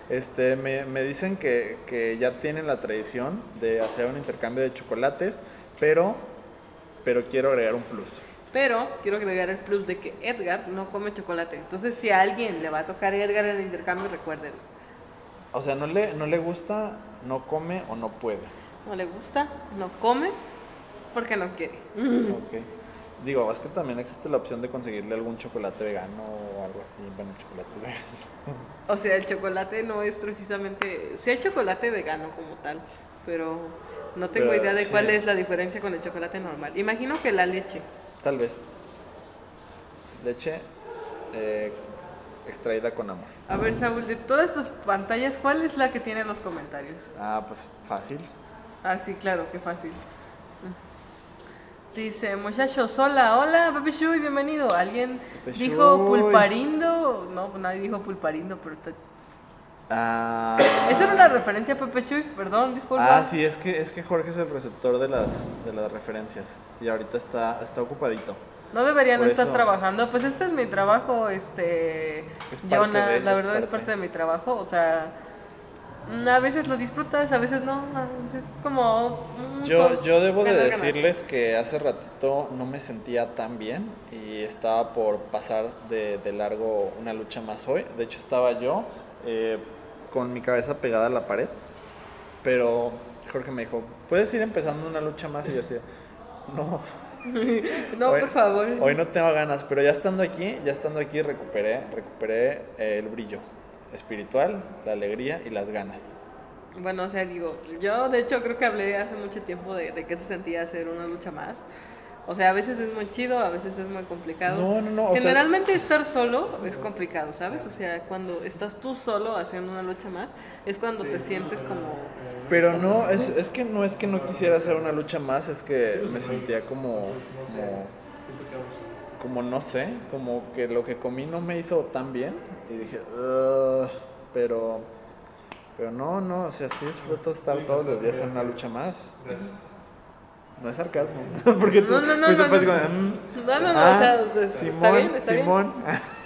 Este, me, me dicen que, que ya tienen la tradición de hacer un intercambio de chocolates, pero, pero quiero agregar un plus. Pero quiero agregar el plus de que Edgar no come chocolate. Entonces, si a alguien le va a tocar Edgar en el intercambio, recuerden, O sea, no le, no le gusta, no come o no puede. no le gusta, no come, porque no quiere. Digo, es que también existe la opción de conseguirle algún chocolate vegano o algo así. Bueno, chocolate vegano. O sea, el chocolate no es precisamente... Sí hay chocolate vegano como tal, pero no tengo Pero, idea de sí. cuál es la diferencia con el chocolate normal. Imagino que la leche. Tal vez. Leche eh, extraída con amor. A ver, Saúl, de todas tus pantallas, ¿cuál es la que tiene los comentarios? Ah, pues fácil. Ah, sí, claro, qué fácil. Dice, muchachos, hola, hola, Pepe Shui, bienvenido. ¿Alguien Pepe dijo Shui. pulparindo? No, nadie dijo pulparindo, pero está... Ah, Esa era una referencia a Pepe Chuy, perdón, disculpa. Ah, sí, es que, es que Jorge es el receptor de las, de las referencias. Y ahorita está, está ocupadito. No deberían Por estar eso- trabajando. Pues este es mi trabajo, este. Es parte Jonah, de- la es verdad es parte. de mi trabajo. O sea, a veces lo disfrutas, a veces no. a veces Es como. Yo, yo debo de decirles que hace ratito no me sentía tan bien y estaba por pasar de, de largo una lucha más hoy. De hecho estaba yo eh, con mi cabeza pegada a la pared, pero Jorge me dijo, ¿puedes ir empezando una lucha más? Y yo decía, no, No, hoy- por favor. hoy no tengo ganas, pero ya estando aquí, ya estando aquí recuperé, recuperé eh, el brillo espiritual, la alegría y las ganas. Bueno, o sea, digo, yo de hecho creo que hablé hace mucho tiempo de, de qué se sentía hacer una lucha más. O sea, a veces es muy chido, a veces es muy complicado. No, no, no, o sea, Generalmente estar solo es complicado, ¿sabes? O sea, cuando estás tú solo haciendo una lucha más, es cuando te sientes como... Pero no, es, es que no es que no quisiera hacer una lucha más, es que me sentía como, como, como no sé, como que lo que comí no me hizo tan bien y dije, "Ugh", pero, pero no, no, o sea, sí disfruto estar todos los días en una lucha más. No es sarcasmo, porque tú No, no, no, fuiste pues no. como, "Mm, No, ah, está Simón, bien, está bien. Simón.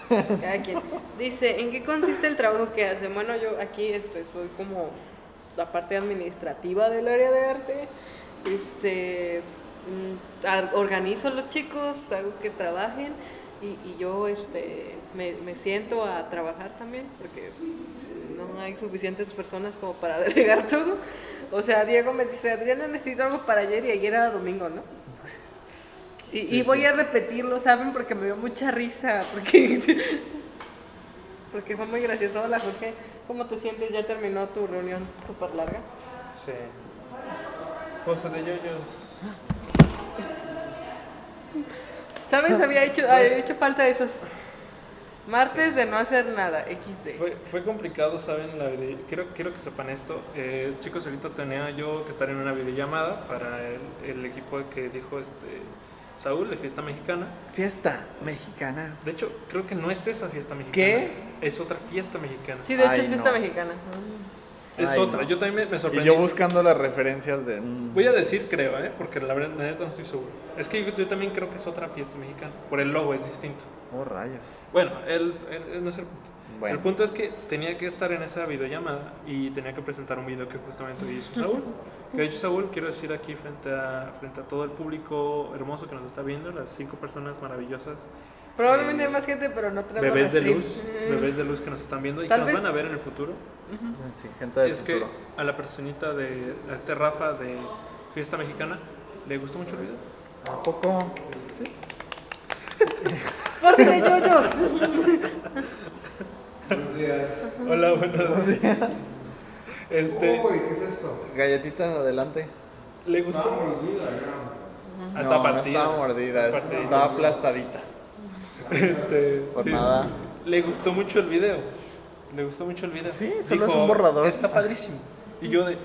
Cada quien. Dice, ¿en qué consiste el trabajo que hacen? Bueno, yo aquí este, soy como la parte administrativa del área de arte. Este, mm, organizo a los chicos, hago que trabajen y, y yo este, me, me siento a trabajar también porque no hay suficientes personas como para delegar todo. O sea, Diego me dice, Adriana, necesito algo para ayer y ayer era domingo, ¿no? Y, Sí, y voy sí. a repetirlo, ¿saben? Porque me dio mucha risa. Porque, porque fue muy gracioso. Hola, Jorge. ¿Cómo te sientes? ¿Ya terminó tu reunión súper larga? Sí. Cosa de yoyos. ¿Sabes? Había hecho, había hecho falta esos martes de no hacer nada. XD. Fue, fue complicado, ¿saben? La quiero, quiero que sepan esto. Eh, chicos, ahorita tenía yo que estar en una videollamada para el, el equipo que dijo este Saúl de Fiesta Mexicana. Fiesta mexicana. De hecho, creo que no es esa fiesta mexicana. ¿Qué? Es otra fiesta mexicana. Sí, de hecho Ay, es fiesta no. mexicana. Es Ay, otra. no. Yo también me, me Y sorprendí. yo buscando las referencias de... Voy a decir creo, ¿eh? Porque la verdad, la neta no estoy seguro. Es que yo, yo también creo que es otra fiesta mexicana. Por el logo es distinto. Oh, rayos. Bueno, el, el- no es el punto. Bueno. El punto es que tenía que estar en esa videollamada y tenía que presentar un video que justamente hizo Saúl. Que de hecho, Saúl, quiero decir aquí frente a, frente a todo el público hermoso que nos está viendo, las cinco personas maravillosas, Probablemente Eh, hay más gente, pero no tenemos bebés de stream. luz, Mm. bebés de luz que nos están viendo y Tal que nos vez- van a ver en el futuro. Sí, gente del es que futuro. a la personita de, a este Rafa de Fiesta Mexicana, le gustó mucho el video. ¿A poco? Sí. ¡Pase de yoyos! Hola, buenos días. Este, Uy, ¿qué es esto? Galletitas adelante. le gustó. mordida ya. Ah, no, no estaba mordida, Está es- estaba aplastadita. Este, Por sí. nada. Le gustó mucho el video. Le gustó mucho el video. Sí, solo es un borrador. Está padrísimo. Y yo de.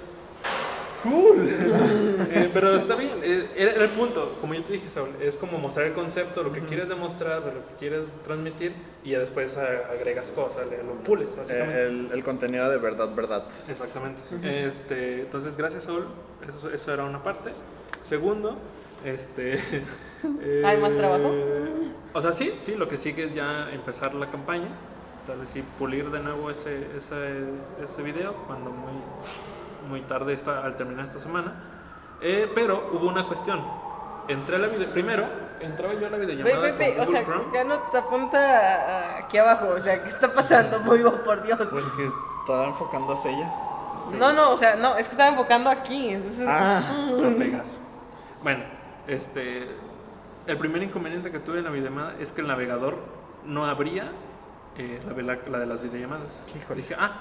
¡Cool! Eh, pero está bien, eh, era, el punto. Como yo te dije, Saúl, es como mostrar el concepto, lo que quieres demostrar, de lo que quieres transmitir, y ya después agregas cosas, le- lo pules, básicamente. Eh, El, el contenido de verdad, verdad. Exactamente. Este, entonces, gracias, Saúl. Eso, eso era una parte. Segundo, este. eh, ¿Hay más trabajo? O sea, sí, sí, lo que sigue es ya empezar la campaña. Tal vez sí pulir de nuevo ese, ese, ese video cuando muy, muy tarde está, al terminar esta semana. Eh, pero hubo una cuestión. Entré a la video. Primero, entraba yo a la videollamada ve, ve, con o Google sea, Chrome. ya no te apunta aquí abajo. O sea, ¿qué está pasando? Muy oh, por Dios. Pues que estaba enfocando hacia ella. Sí. No, no, o sea, no, es que estaba enfocando aquí. Entonces, Ah, a Pegaso. Bueno, este, el primer inconveniente que tuve en la videollamada es que el navegador no abría eh, la, vela- la de las videollamadas. Híjole. Dije, ah,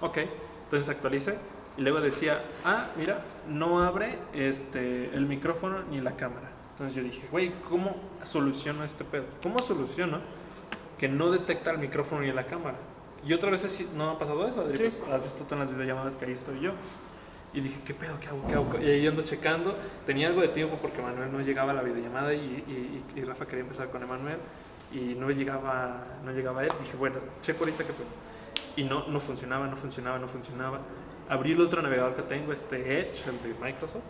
ok. Entonces actualicé y luego decía, ah, mira, no abre este, el micrófono ni la cámara. Entonces yo dije, güey, ¿cómo soluciono este pedo? ¿Cómo soluciono que no detecta el micrófono ni la cámara? Y otra vez sí- no ha pasado eso, Adri, Sí. pues, has visto en las videollamadas que ahí estoy yo. Y dije, ¿qué pedo? ¿Qué hago? ¿Qué hago? Y ahí ando checando. Tenía algo de tiempo porque Manuel no llegaba a la videollamada y, y, y- y Rafa quería empezar con Emanuel y no llegaba, no llegaba él. Dije, bueno, checo ahorita qué pedo. y no, no funcionaba, no funcionaba, no funcionaba. Abrí el otro navegador que tengo, este Edge, el de Microsoft,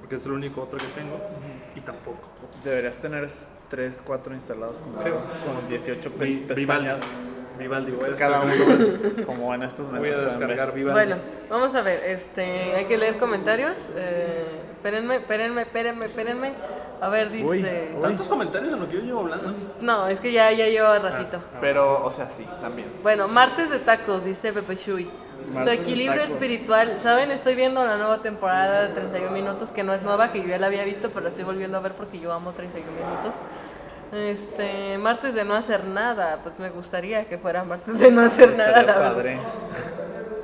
porque es el único otro que tengo, y tampoco. Deberías tener 3, 4 instalados como, Sí. como 18 pe- Vivaldi. pestañas Vivaldi, voy a cada uno, como en estos Voy momentos. a pueden ver. descargar Vivaldi. Bueno, vamos a ver, este, hay que leer comentarios. Eh, espérenme, espérenme, espérenme, espérenme. A ver, dice... Uy, uy. ¿Tantos comentarios en lo que yo llevo hablando? No, es que ya, ya lleva ratito. Ah, Pero, o sea, sí, también. Bueno, martes de tacos, dice Pepe Chuy. Tu equilibrio espiritual. ¿Saben? Estoy viendo la nueva temporada de 31 minutos, que no es nueva, que yo ya la había visto, pero la estoy volviendo a ver porque yo amo 31 minutos. Este, martes de no hacer nada. Pues me gustaría que fuera martes de no hacer nada, Estaría la verdad. padre.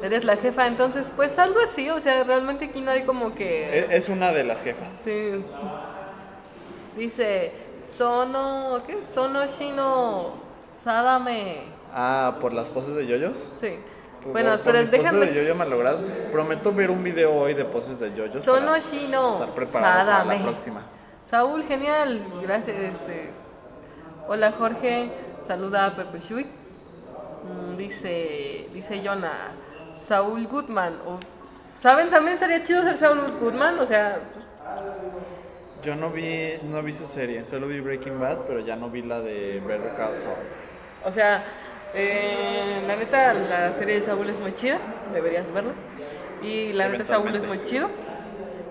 Eres la jefa, entonces, pues algo así. O sea, realmente aquí no hay como que. Es, es una de las jefas. Sí. Dice, Sono, ¿qué? Sono Shino Sadame. Ah, por las poses de yoyos. Sí. Por- Bueno, pero déjame. de yoyo malogrados. Prometo ver un video hoy de poses de yoyos. Sono Shino Estar preparado para la próxima. Saúl, genial. Gracias. Este. Hola Jorge. Saluda a Pepe Shui. Mm, dice, dice Jonah. Saúl Goodman. O- ¿Saben? También sería chido ser Saúl Goodman. O sea, Yo no vi, no vi su serie, solo vi Breaking Bad, pero ya no vi la de Better Call Saul. O sea, eh, la neta, la serie de Saúl es muy chida, deberías verla. Y la neta, Saúl es muy chido,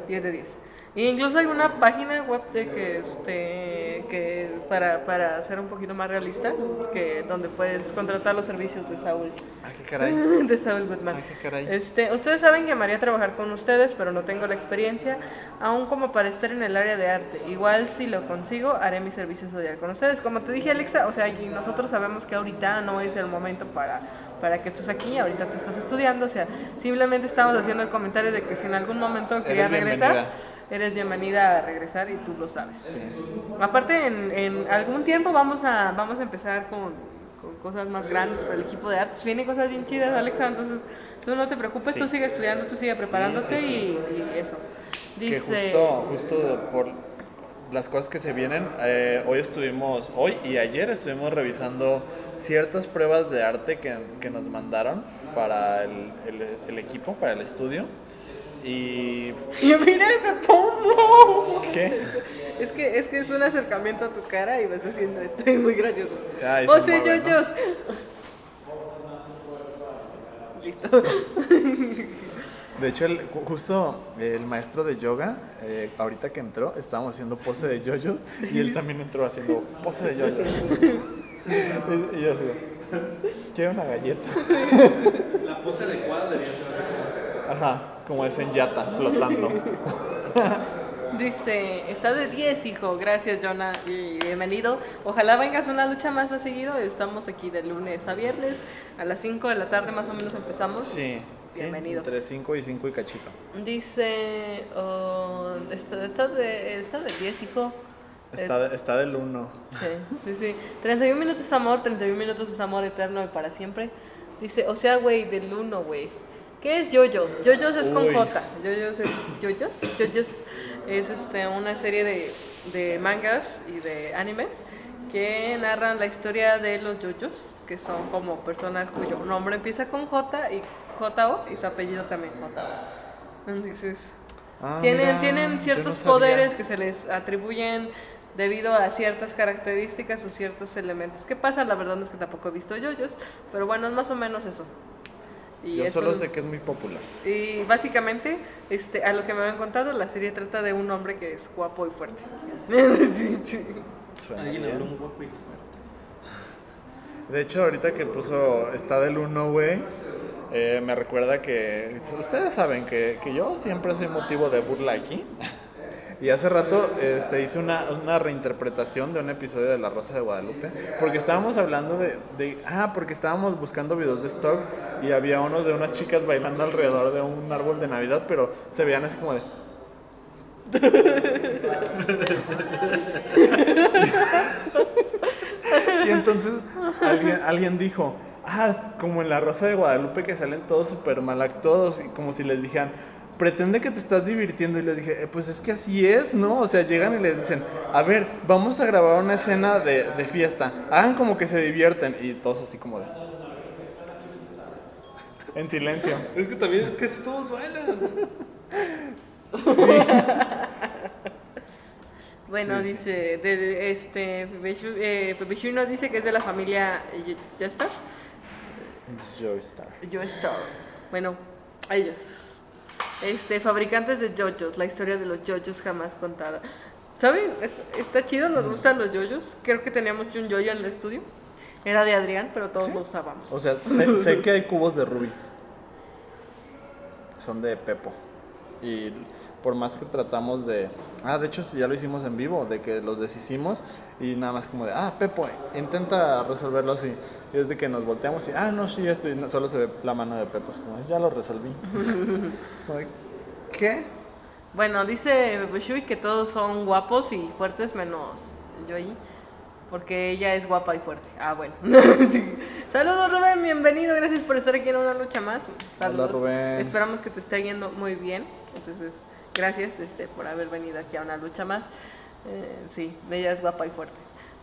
10 de 10. E incluso hay una página web de que, este, que para, para ser un poquito más realista, que donde puedes contratar los servicios de Saúl. Ah, qué caray. de Saúl Goodman. Ah, qué caray. Este, ustedes saben que amaría trabajar con ustedes, pero no tengo la experiencia, aún como para estar en el área de arte. Igual si lo consigo, haré mi servicio social con ustedes. Como te dije, Alexa, o sea, y nosotros sabemos que ahorita no es el momento para, para que estés aquí, ahorita tú estás estudiando, o sea, simplemente estamos haciendo el comentario de que si en algún momento querías regresar, bienvenida. eres bienvenida a regresar y tú lo sabes. Sí. Aparte, en, en algún tiempo vamos a, vamos a empezar con, con cosas más grandes para el equipo de artes. Vienen cosas bien chidas, Alexa, entonces tú no te preocupes, Sí. tú sigue estudiando, tú sigue preparándote sí. Y, y eso. Que Dice, justo, justo por las cosas que se vienen, eh, hoy estuvimos, hoy y ayer estuvimos revisando ciertas pruebas de arte que, que nos mandaron para el, el- el equipo, para el estudio. Y... mira este tomo. ¿Qué? Es que, es que es un acercamiento a tu cara y vas haciendo esto, es muy gracioso. Ay, o se sea, ¿no? yoyos. Listo. De hecho, el- ju- justo el maestro de yoga, eh, ahorita que entró, estábamos haciendo pose de yoyos y él también entró haciendo pose de yoyos. y, yo así, quiero una galleta. La pose adecuada debería ser así como- Ajá, como es en yata, flotando. Dice, está de 10, hijo. Gracias, Jonah. Y bienvenido. Ojalá vengas a una lucha más más seguido. Estamos aquí de lunes a viernes. A las 5 de la tarde más o menos empezamos. Sí, sí, Bienvenido. entre 5 y 5 y cachito. Dice, oh, está, está de, está de 10, hijo. Está, está del 1. Sí, sí, sí. 31 minutos de amor, 31 minutos es amor eterno y para siempre. Dice, o sea, güey, del 1, güey. ¿Qué es Yoyos? Yoyos es con Uy. J. Yoyos es Yoyos. Yoyos es este, una serie de, de mangas y de animes que narran la historia de los yoyos, que son como personas cuyo nombre empieza con J y J-O y su apellido también J-O. Entonces, Ah, tienen, mira, tienen ciertos no poderes que se les atribuyen debido a ciertas características o ciertos elementos. ¿Qué pasa? La verdad es que tampoco he visto yoyos, pero bueno, es más o menos eso. Y Yo eso- solo sé que es muy popular. Y básicamente, este, a lo que me habían contado, la serie trata de un hombre que es guapo y fuerte. Sí, sí. Suena Alguien bien. habló un guapo y fuerte. De hecho, ahorita que puso está del 1, güey, eh, me recuerda que ustedes saben que, que yo siempre soy motivo de burla aquí. Y hace rato este, hice una, una reinterpretación de un episodio de La Rosa de Guadalupe, porque estábamos hablando de, de- Ah, porque estábamos buscando videos de stock y había unos de unas chicas bailando alrededor de un árbol de Navidad, pero se veían así como de... Y entonces alguien, alguien dijo, ah, como en la Rosa de Guadalupe que salen todos súper mal actuados como si les dijeran, pretende que te estás divirtiendo. Y les dije, "Eh, pues es que así es, ¿no? O sea, llegan y les dicen, a ver, vamos a grabar una escena de, de fiesta, hagan como que se divierten y todos así como de... En silencio. Es que también es que si todos bailan. Bueno, Sí, sí. dice, de, este, Pepe Shu- eh, Pepe Shu nos dice que es de la familia Yo- Joestar. Joystar. Joestar. Bueno, ellos. Este, fabricantes de yoyos, la historia de los yoyos jamás contada. ¿Saben? Es- Está chido, nos gustan los yoyos. Creo que teníamos un yoyo en el estudio. Era de Adrián, pero todos lo usábamos. O sea, sé, sé que hay cubos de Rubik's. Son de Pepo. Y por más que tratamos de... Ah, de hecho ya lo hicimos en vivo, de que los deshicimos y nada más como de, ah, Pepo, intenta resolverlo así. Y desde que nos volteamos y, ah, no, sí, esto, y solo se ve la mano de Pepo, es como, ya lo resolví. es como de, ¿qué? Bueno, dice Pepe Shui que todos son guapos y fuertes menos Joy. Porque ella es guapa y fuerte. Ah, bueno. Sí. Saludos, Rubén. Bienvenido. Gracias por estar aquí en una lucha más. Saludos. Rubén. Esperamos que te esté yendo muy bien. Entonces, gracias este, por haber venido aquí a una lucha más. Eh, sí, ella es guapa y fuerte.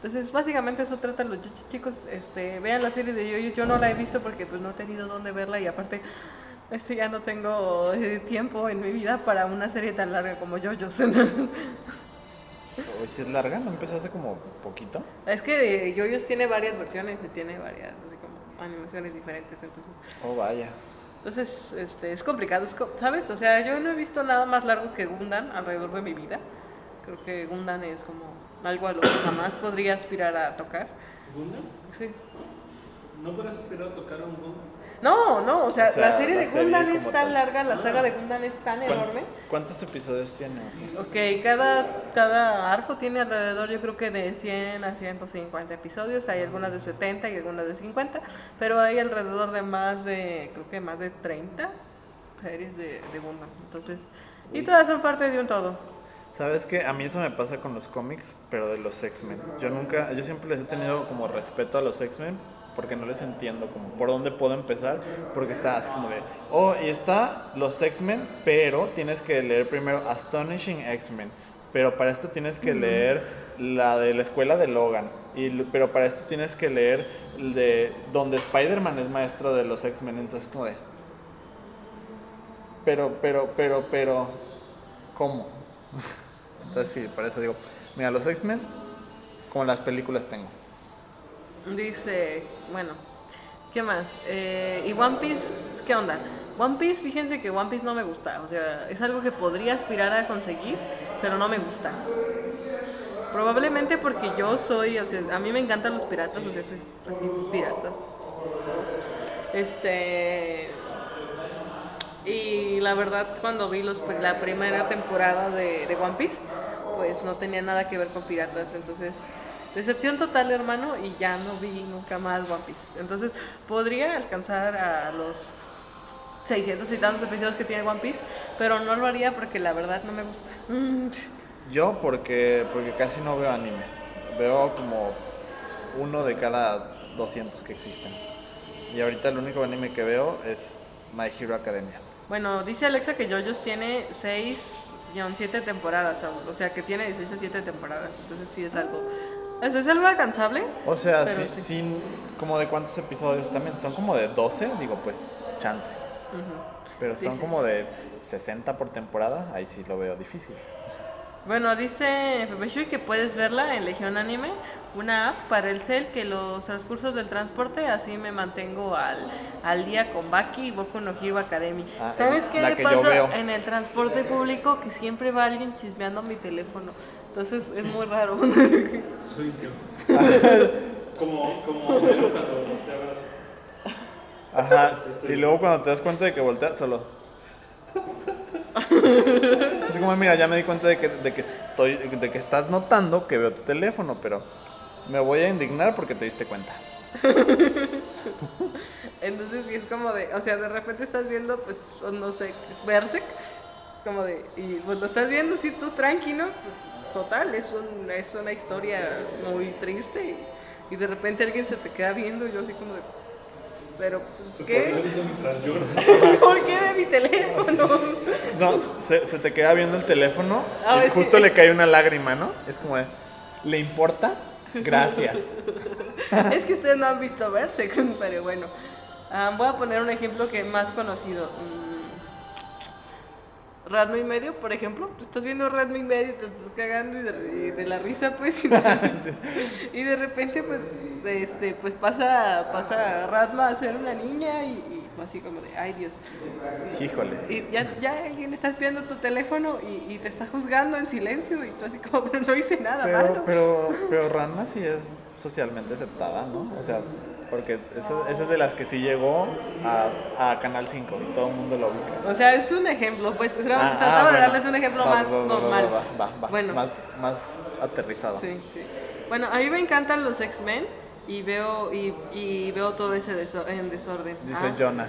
Entonces, básicamente eso trata los yoyos, chicos. Este, vean la serie de yoyos. Yo no la he visto porque pues no he tenido dónde verla y aparte este, ya no tengo eh, tiempo en mi vida para una serie tan larga como yoyos. Sí es larga, ¿no empezó hace como poquito? es que eh, yoyos tiene varias versiones y tiene varias así como animaciones diferentes. Entonces, Oh, vaya. Entonces este, es complicado, es co- ¿sabes? O sea, yo no he visto nada más largo que Gundam alrededor de mi vida. Creo que Gundam es como algo a lo que jamás podría aspirar a tocar. ¿Gundam? Sí. ¿No podrás aspirar a tocar un Gundam? No, no, o sea, O sea, la serie la de Gundam es tan tal. larga, la saga de Gundam es tan ¿Cuán- enorme. ¿Cuántos episodios tiene? Ok, cada, cada arco tiene alrededor, yo creo que de 100 a 150 episodios. Hay algunas de 70 y algunas de 50, pero hay alrededor de más de, creo que más de 30 series de, de Gundam. Entonces, y todas son parte de un todo. ¿Sabes qué? A mí eso me pasa con los cómics, pero de los X-Men. Yo nunca, yo siempre les he tenido como respeto a los X-Men porque no les entiendo como por dónde puedo empezar, porque está así como de, oh, y está los X-Men, pero tienes que leer primero Astonishing X-Men, pero para esto tienes que leer la de la escuela de Logan, y, pero para esto tienes que leer de donde Spider-Man es maestro de los X-Men, entonces como de, pero, pero, pero, pero, ¿cómo? Entonces sí, por eso digo, mira, los X-Men, como las películas tengo. Dice, bueno, ¿qué más? Eh, ¿Y One Piece qué onda? One Piece, fíjense que One Piece no me gusta. O sea, es algo que podría aspirar a conseguir, pero no me gusta. Probablemente porque yo soy, o sea, a mí me encantan los piratas, o sea, soy así, piratas. Este. Y la verdad, cuando vi los, la primera temporada de, de One Piece, pues no tenía nada que ver con piratas. Entonces, decepción total, hermano, y ya no vi nunca más One Piece. Entonces, podría alcanzar a los 600 y tantos episodios que tiene One Piece, pero no lo haría porque la verdad no me gusta. Mm. Yo porque, porque casi no veo anime. Veo como uno de cada 200 que existen. Y ahorita el único anime que veo es My Hero Academia. Bueno, dice Alexa que JoJo's tiene 6-7 temporadas aún, o sea que tiene 16 a 7 temporadas, entonces sí es algo... Eso es algo alcanzable. O sea, Pero sí, sí. sin- como de cuántos episodios también, son como de 12, digo pues chance. Ujú. Pero Sí, son como de 60 por temporada, ahí sí lo veo difícil. Bueno, dice Pepe que puedes verla en Legión Anime, una app para el cel que los transcursos del transporte, así me mantengo al, al día con Baki y Boku no Hero Academy. Ah, ¿Sabes es qué que pasa en el transporte público? Que siempre va alguien chismeando mi teléfono. Entonces es muy raro. Soy yo. como, como cuando te abrazo. Ajá. Y luego cuando te das cuenta de que volteas, solo. Es como, mira, ya me di cuenta de que, de que estoy, de que estás notando que veo tu teléfono, pero me voy a indignar porque te diste cuenta. Entonces sí es como de, o sea, de repente estás viendo, pues, o no sé, Berserk, como de, y pues lo estás viendo así tú tranquilo, pues, total, es, un, es una historia muy triste y, y de repente alguien se te queda viendo y yo así como de, pero pues, ¿qué? Mientras lloras. ¿Por qué ve mi teléfono? No, se, se te queda viendo el teléfono Ah, y que- justo le cae una lágrima, ¿no? Es como de, ¿le importa? Gracias. es que ustedes no han visto Berserk, pero bueno. Ah, voy a poner un ejemplo que es más conocido. Radmo y medio, por ejemplo. Estás viendo Radmo y medio, te estás cagando y de, y de la risa, pues. Y de, y de repente, pues, este, pues pasa, pasa Radma a ser una niña y, y así como de, ay Dios. Híjoles. Y ya, ya alguien está espiando tu teléfono y, y te está juzgando en silencio y tú así como, pero no hice nada Pero, malo. pero, pero Ranma sí es socialmente aceptada, ¿no? O sea, porque esa, esa es de las que sí llegó a, a Canal 5 y todo el mundo lo ubica. O sea, es un ejemplo, pues Ah, ah, trataba de bueno. darles un ejemplo Va, más va, normal. va, va, va. Bueno, Más, más aterrizado. sí, sí. Bueno, a mí me encantan los X-Men y veo y, y veo todo ese deso- en desorden. Dice Ah, Jonah.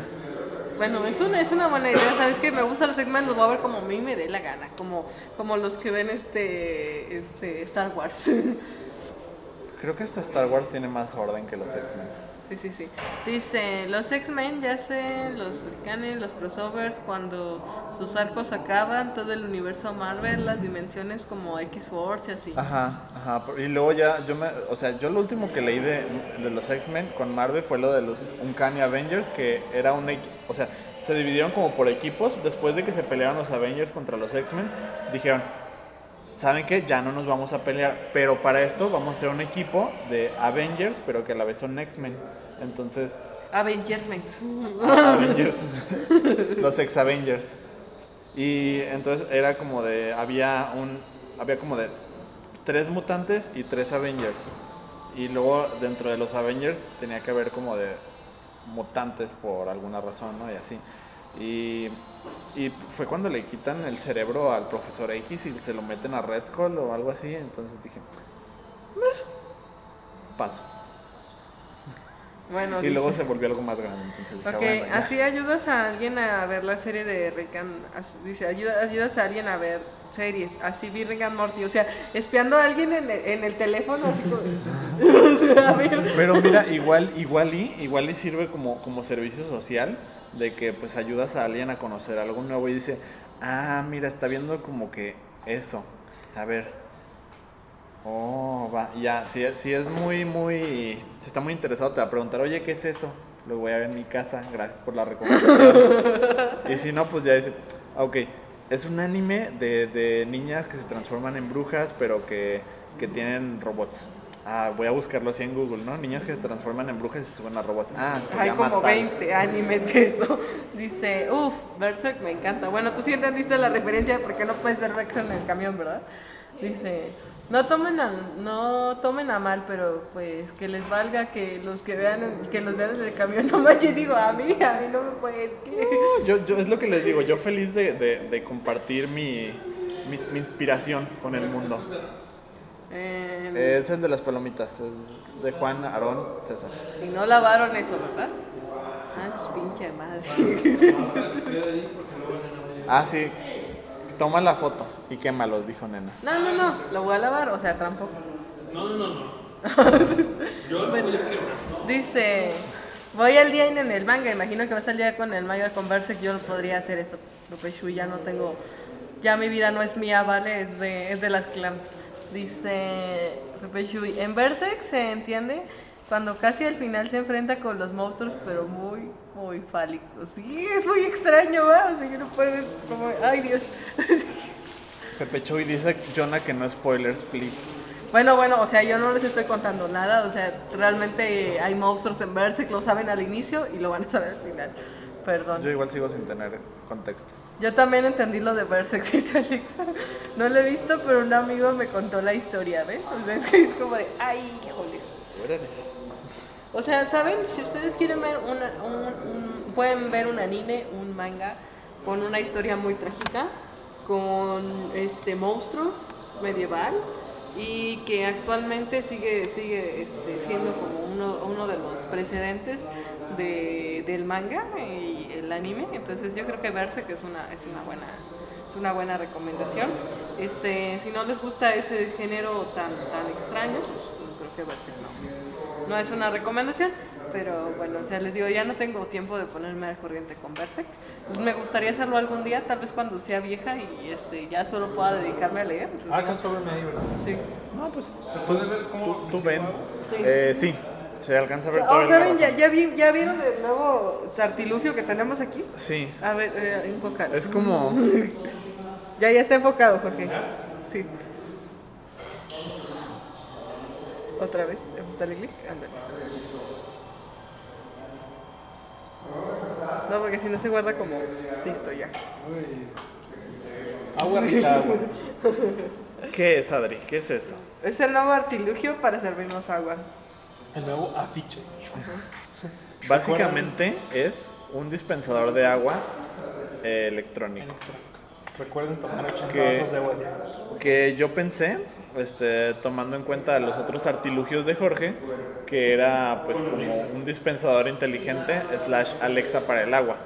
Bueno, es una, es una buena idea, ¿sabes qué? Me gustan los X-Men, los voy a ver como a mí me dé la gana, como, como los que ven este, este Star Wars. Creo que hasta Star Wars tiene más orden que los X-Men. Sí, sí, sí. Dice, los X-Men ya sé, los huracanes, los crossovers, cuando sus arcos acaban, todo el universo Marvel, las dimensiones como X-Force y así. Ajá, ajá. Y luego ya, yo me, o sea, yo lo último que leí de, de los X-Men con Marvel fue lo de los Uncanny Avengers, que era un, o sea, se dividieron como por equipos. Después de que se pelearon los Avengers contra los X-Men, dijeron, ¿saben qué? Ya no nos vamos a pelear, pero para esto vamos a hacer un equipo de Avengers, pero que a la vez son X-Men. Entonces, Avengers. Avengers, los ex Avengers. Y entonces era como de, había un, había como de tres mutantes y tres Avengers. Y luego dentro de los Avengers tenía que haber como de mutantes por alguna razón, ¿no? Y así. Y, y fue cuando le quitan el cerebro al profesor X y se lo meten a Red Skull o algo así. Entonces dije, "Meh, paso. Bueno, Y luego se volvió algo más grande. Entonces dije, "Ah, Ok, bueno, ya". así ayudas a alguien a ver la serie de Rick and... Dice, ayuda, ayudas a alguien a ver series. Así vi Rick and Morty. O sea, espiando a alguien en el, en el teléfono, así como... A ver. Pero mira, igual, igual y, igual y sirve como, como servicio social de que pues ayudas a alguien a conocer algo nuevo y dice, ah, mira, está viendo como que eso. A ver. Oh, va, ya, si, si es muy, muy, si está muy interesado te va a preguntar, oye, ¿qué es eso? Lo voy a ver en mi casa, gracias por la recomendación. y si no, pues ya dice, "Ah, ok, es un anime de, de niñas que se transforman en brujas, pero que, que tienen robots. Ah, voy a buscarlo así en Google, ¿no? Niñas que se transforman en brujas y se suben a robots. Ah, se Hay llama como tal. 20 animes de eso. Dice, uff, Berserk me encanta. Bueno, tú sí entendiste la referencia porque no puedes ver Berserk en el camión, ¿verdad? Dice, no tomen a, no tomen a mal, pero pues que les valga que los que vean en- que los vean en el camión. No manches, digo, a mí, a mí no me puedes. ¿qué? Yo, yo, es lo que les digo, yo feliz de, de- de compartir mi, mi, mi inspiración con el mundo. Eh, Eh, es el de las palomitas, es de Juan, Aarón, César. y no lavaron eso, ¿verdad? Ah, pinche madre. Ah, sí, toma la foto y quémalos, dijo nena. No, no, no, lo voy a lavar, o sea, tampoco. No, no, no. Yo lo Bueno. voy a quemar. Dice, voy al día en el manga, imagino que vas al día con el manga con Berserk, yo no podría hacer eso, Shui ya no tengo, ya mi vida no es mía, ¿vale? Es de, es de las clan. Dice Pepe Shui, en Berserk se entiende cuando casi al final se enfrenta con los monstruos, pero muy, muy fálicos. Sí, es muy extraño, ¿va? O sea, que no puedes, como, ay Dios. Pepe Chuy dice, Jonah, que no spoilers, please. Bueno, bueno, o sea, yo no les estoy contando nada, o sea, realmente hay monstruos en Berserk, lo saben al inicio y lo van a saber al final. Perdón. Yo igual sigo sin tener contexto. Yo también entendí lo de Berserk, dice Alexa. No lo he visto, pero un amigo me contó la historia, ¿ven? O sea, es que es como de, ay, híjole. O sea, ¿saben? Si ustedes quieren ver una, un, un- pueden ver un anime, un manga, con una historia muy trágica, con este monstruos medieval y que actualmente sigue, sigue este, siendo como uno, uno de los precedentes de, del manga y anime. Entonces yo creo que Berserk es una, es una buena es una buena recomendación. Este, si no les gusta ese género tan, tan extraño, pues creo que Berserk no, no es una recomendación. Pero bueno, o sea, les digo, ya no tengo tiempo de ponerme al corriente con Berserk. Pues me gustaría hacerlo algún día, tal vez cuando sea vieja y este, ya solo pueda dedicarme a leer. Entonces, Ah, alcanzó a verme ahí, ¿verdad? sí. No, pues ¿Se puede ver cómo tú, tú ven. Sí. Eh, sí, Se alcanza a ver Oh, todo el ¿saben? Ya, ya, vi- ¿Ya vieron el nuevo artilugio que tenemos aquí? Sí. A ver, eh, enfocar. Es como. Ya, ya está enfocado, Jorge. Sí. Otra vez, dale clic. No, porque si no se guarda como listo ya. Agua rica agua. ¿Qué es, Adri? ¿Qué es eso? Es el nuevo artilugio para servirnos agua. El nuevo afiche. Básicamente es un dispensador de agua eh, electrónico. Electrónico. Recuerden tomar 80 Que- vasos de agua diarios. Que yo pensé, este, tomando en cuenta los otros artilugios de Jorge, que era pues como un dispensador inteligente slash Alexa para el agua.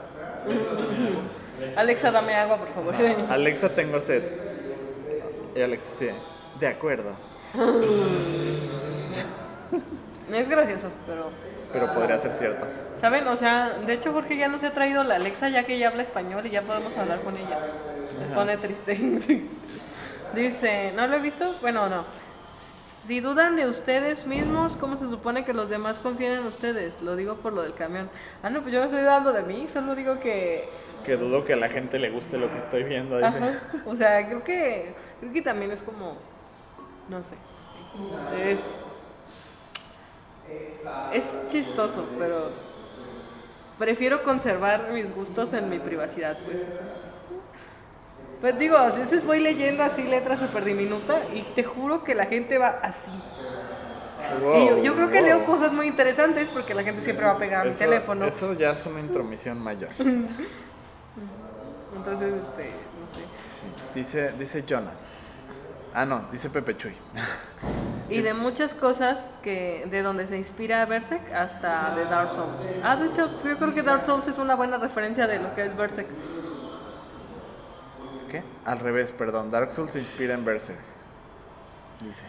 Alexa, dame agua, por favor. Alexa, tengo sed. Y Alexa, sí, de acuerdo. Es gracioso, pero... Pero podría ser cierto. ¿Saben? O sea, de hecho Jorge ya nos ha traído la Alexa ya que ella habla español y ya podemos hablar con ella. Me pone triste. Dice, ¿no lo he visto? Bueno, no. Si dudan de ustedes mismos, ¿cómo se supone que los demás confían en ustedes? Lo digo por lo del camión. Ah, no, pues yo no estoy dudando de mí, solo digo que... Que dudo que a la gente le guste lo que estoy viendo. Dice. Ajá. O sea, creo que, creo que también es como... No sé. Es... Es chistoso, pero... Prefiero conservar mis gustos en mi privacidad, pues. Pues digo, a veces voy leyendo así letras súper diminuta y te juro que la gente va así. y yo, yo creo que Wow, leo cosas muy interesantes porque la gente siempre va a pegar a mi Eso, teléfono. eso ya es una intromisión mayor. Entonces, este, no sé. Sí. Dice, dice Jonah. Ah, no, dice Pepe Chuy. Y de muchas cosas que de donde se inspira Berserk hasta de Dark Souls. Ah, de hecho, yo creo que Dark Souls es una buena referencia de lo que es Berserk. ¿Qué? Al revés, perdón. Dark Souls se inspira en Berserk. Dice.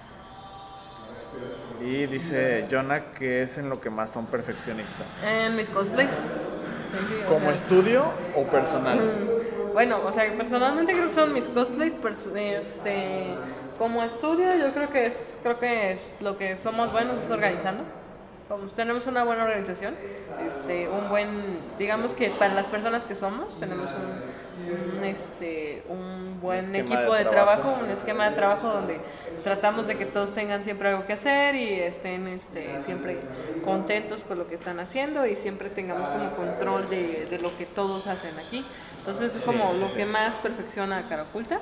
Y dice Jonah que es en lo que más son perfeccionistas. En mis cosplays. ¿Como estudio o personal? Bueno, o sea, personalmente creo que son mis cosplays. Este, como estudio, yo creo que es, creo que es lo que somos buenos es organizando. Como tenemos una buena organización, este, un buen, digamos que para las personas que somos, tenemos un, un, este, un buen equipo de de, trabajo. trabajo, un esquema de trabajo donde tratamos de que todos tengan siempre algo que hacer y estén este, siempre contentos con lo que están haciendo y siempre tengamos como control de, de lo que todos hacen aquí. Entonces es Sí, como sí, lo sí. que más perfecciona a Cara Oculta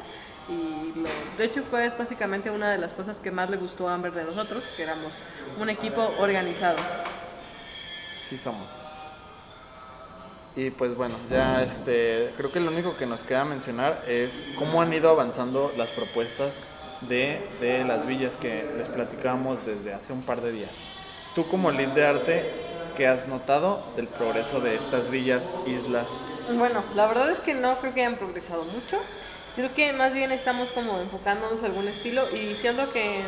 y lo, de hecho fue básicamente una de las cosas que más le gustó a Amber de nosotros, que éramos un equipo organizado. Sí somos. Y pues bueno, ya este, creo que lo único que nos queda mencionar es cómo han ido avanzando las propuestas de, de las villas que les platicábamos desde hace un par de días. Tú como lead de arte, ¿qué has notado del progreso de estas villas, islas? Bueno, la verdad es que no creo que hayan progresado mucho. Creo que más bien estamos como enfocándonos a algún estilo y diciendo que,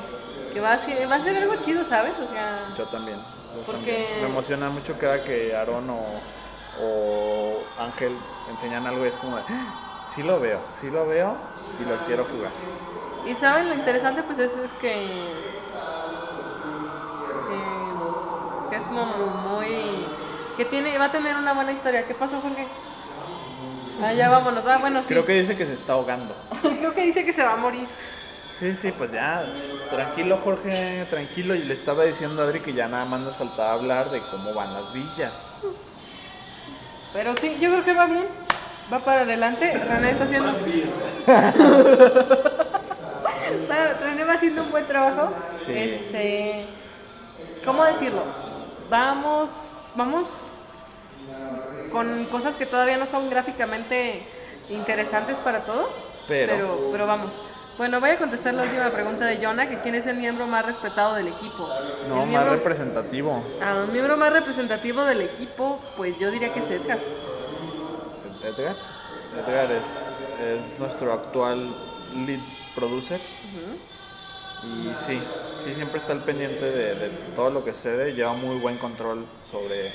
que va, a ser, va a ser algo chido, ¿sabes? O sea, Yo también. yo Porque- también. Me emociona mucho cada que Aaron o, o Ángel enseñan algo y es como de, "Ah, sí lo veo, sí lo veo y lo quiero jugar. y saben lo interesante pues es, es que, que, que es como muy... que tiene, va a tener una buena historia. ¿Qué pasó, Jorge? Ah, ya vámonos. Ah, bueno, sí. Creo que dice que se está ahogando. Creo que dice que se va a morir. Sí, sí, pues ya, tranquilo Jorge, tranquilo. Y le estaba diciendo a Adri que ya nada más nos faltaba hablar de cómo van las villas. Pero sí, yo creo que va bien. Va para adelante. René está haciendo. Va- René va haciendo un buen trabajo. Sí. Este. ¿Cómo decirlo? Vamos. Vamos con cosas que todavía no son gráficamente interesantes para todos. Pero- Pero, pero vamos. Bueno, voy a contestar la última pregunta de Jonah, que quién es el miembro más respetado del equipo. No, más representativo. Ah, el miembro más representativo del equipo, pues yo diría que es Edgar. Edgar. Edgar es, es nuestro actual lead producer. Y sí, sí, siempre está al pendiente de, de todo lo que sucede, lleva muy buen control sobre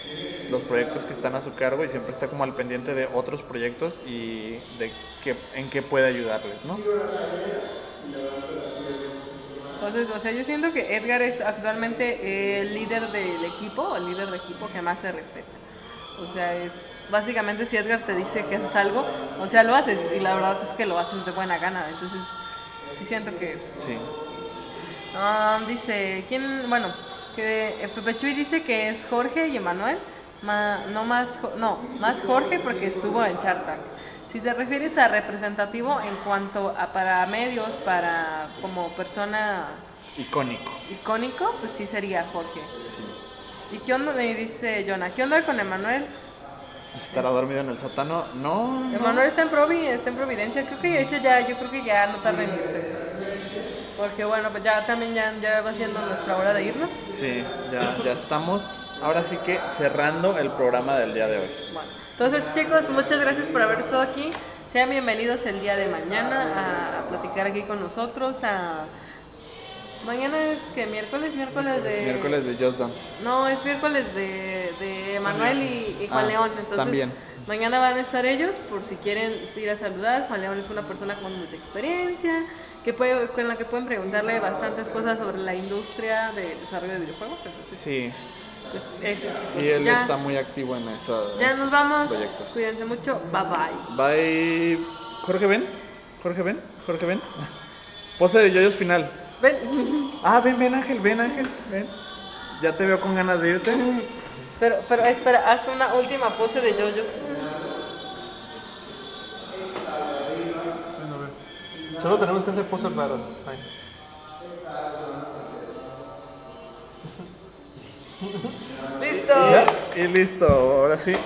los proyectos que están a su cargo y siempre está como al pendiente de otros proyectos y de qué, en qué puede ayudarles, ¿no? Entonces, o sea, yo siento que Edgar es actualmente el líder del equipo, el líder de equipo que más se respeta. O sea, es básicamente si Edgar te dice que haces algo, o sea, lo haces y la verdad es que lo haces de buena gana. Entonces, sí siento que Sí. Ah, dice, ¿quién? Bueno, que Pepe Chuy dice que es Jorge y Emanuel. Ma- no más, no, más Jorge porque estuvo en Shark Tank. Si te refieres a representativo en cuanto a para medios, para como persona Icónico. icónico, pues sí sería Jorge. Sí. ¿Y qué onda? Me dice Jonah, ¿qué onda con Emanuel? ¿Estará dormido en el sótano? No. no. Emanuel está en, Provi, está en Providencia, creo que de hecho ya, yo creo que ya no tarda en irse. Porque bueno, pues ya también ya, ya va siendo nuestra hora de irnos. Sí, ya, ya estamos. Ahora sí que cerrando el programa del día de hoy. Bueno, entonces chicos, muchas gracias por haber estado aquí. Sean bienvenidos el día de mañana a, a platicar aquí con nosotros. A... Mañana es que miércoles, miércoles de... Miércoles de Just Dance. No, es miércoles de, de Manuel y, y Juan Ah, León. Entonces, también. Mañana van a estar ellos por si quieren ir a saludar. Juan León es una persona con mucha experiencia, que puede, con la que pueden preguntarle bastantes cosas sobre la industria del desarrollo de videojuegos. Entonces, Sí, pues eso. sí, él Ya- está muy activo en esos Ya nos vamos. proyectos. Cuídense mucho. Bye bye. Bye. Jorge, ven. Jorge, ven. Jorge, ven. Pose de yoyos final. Ven. Ah, ven, ven, Ángel, ven, Ángel, ven. Ya te veo con ganas de irte. Pero, pero espera, haz una última pose de yoyos. Bueno, a ver. Solo tenemos que hacer poses raras. Ay. Listo. Ya, y listo, ahora sí.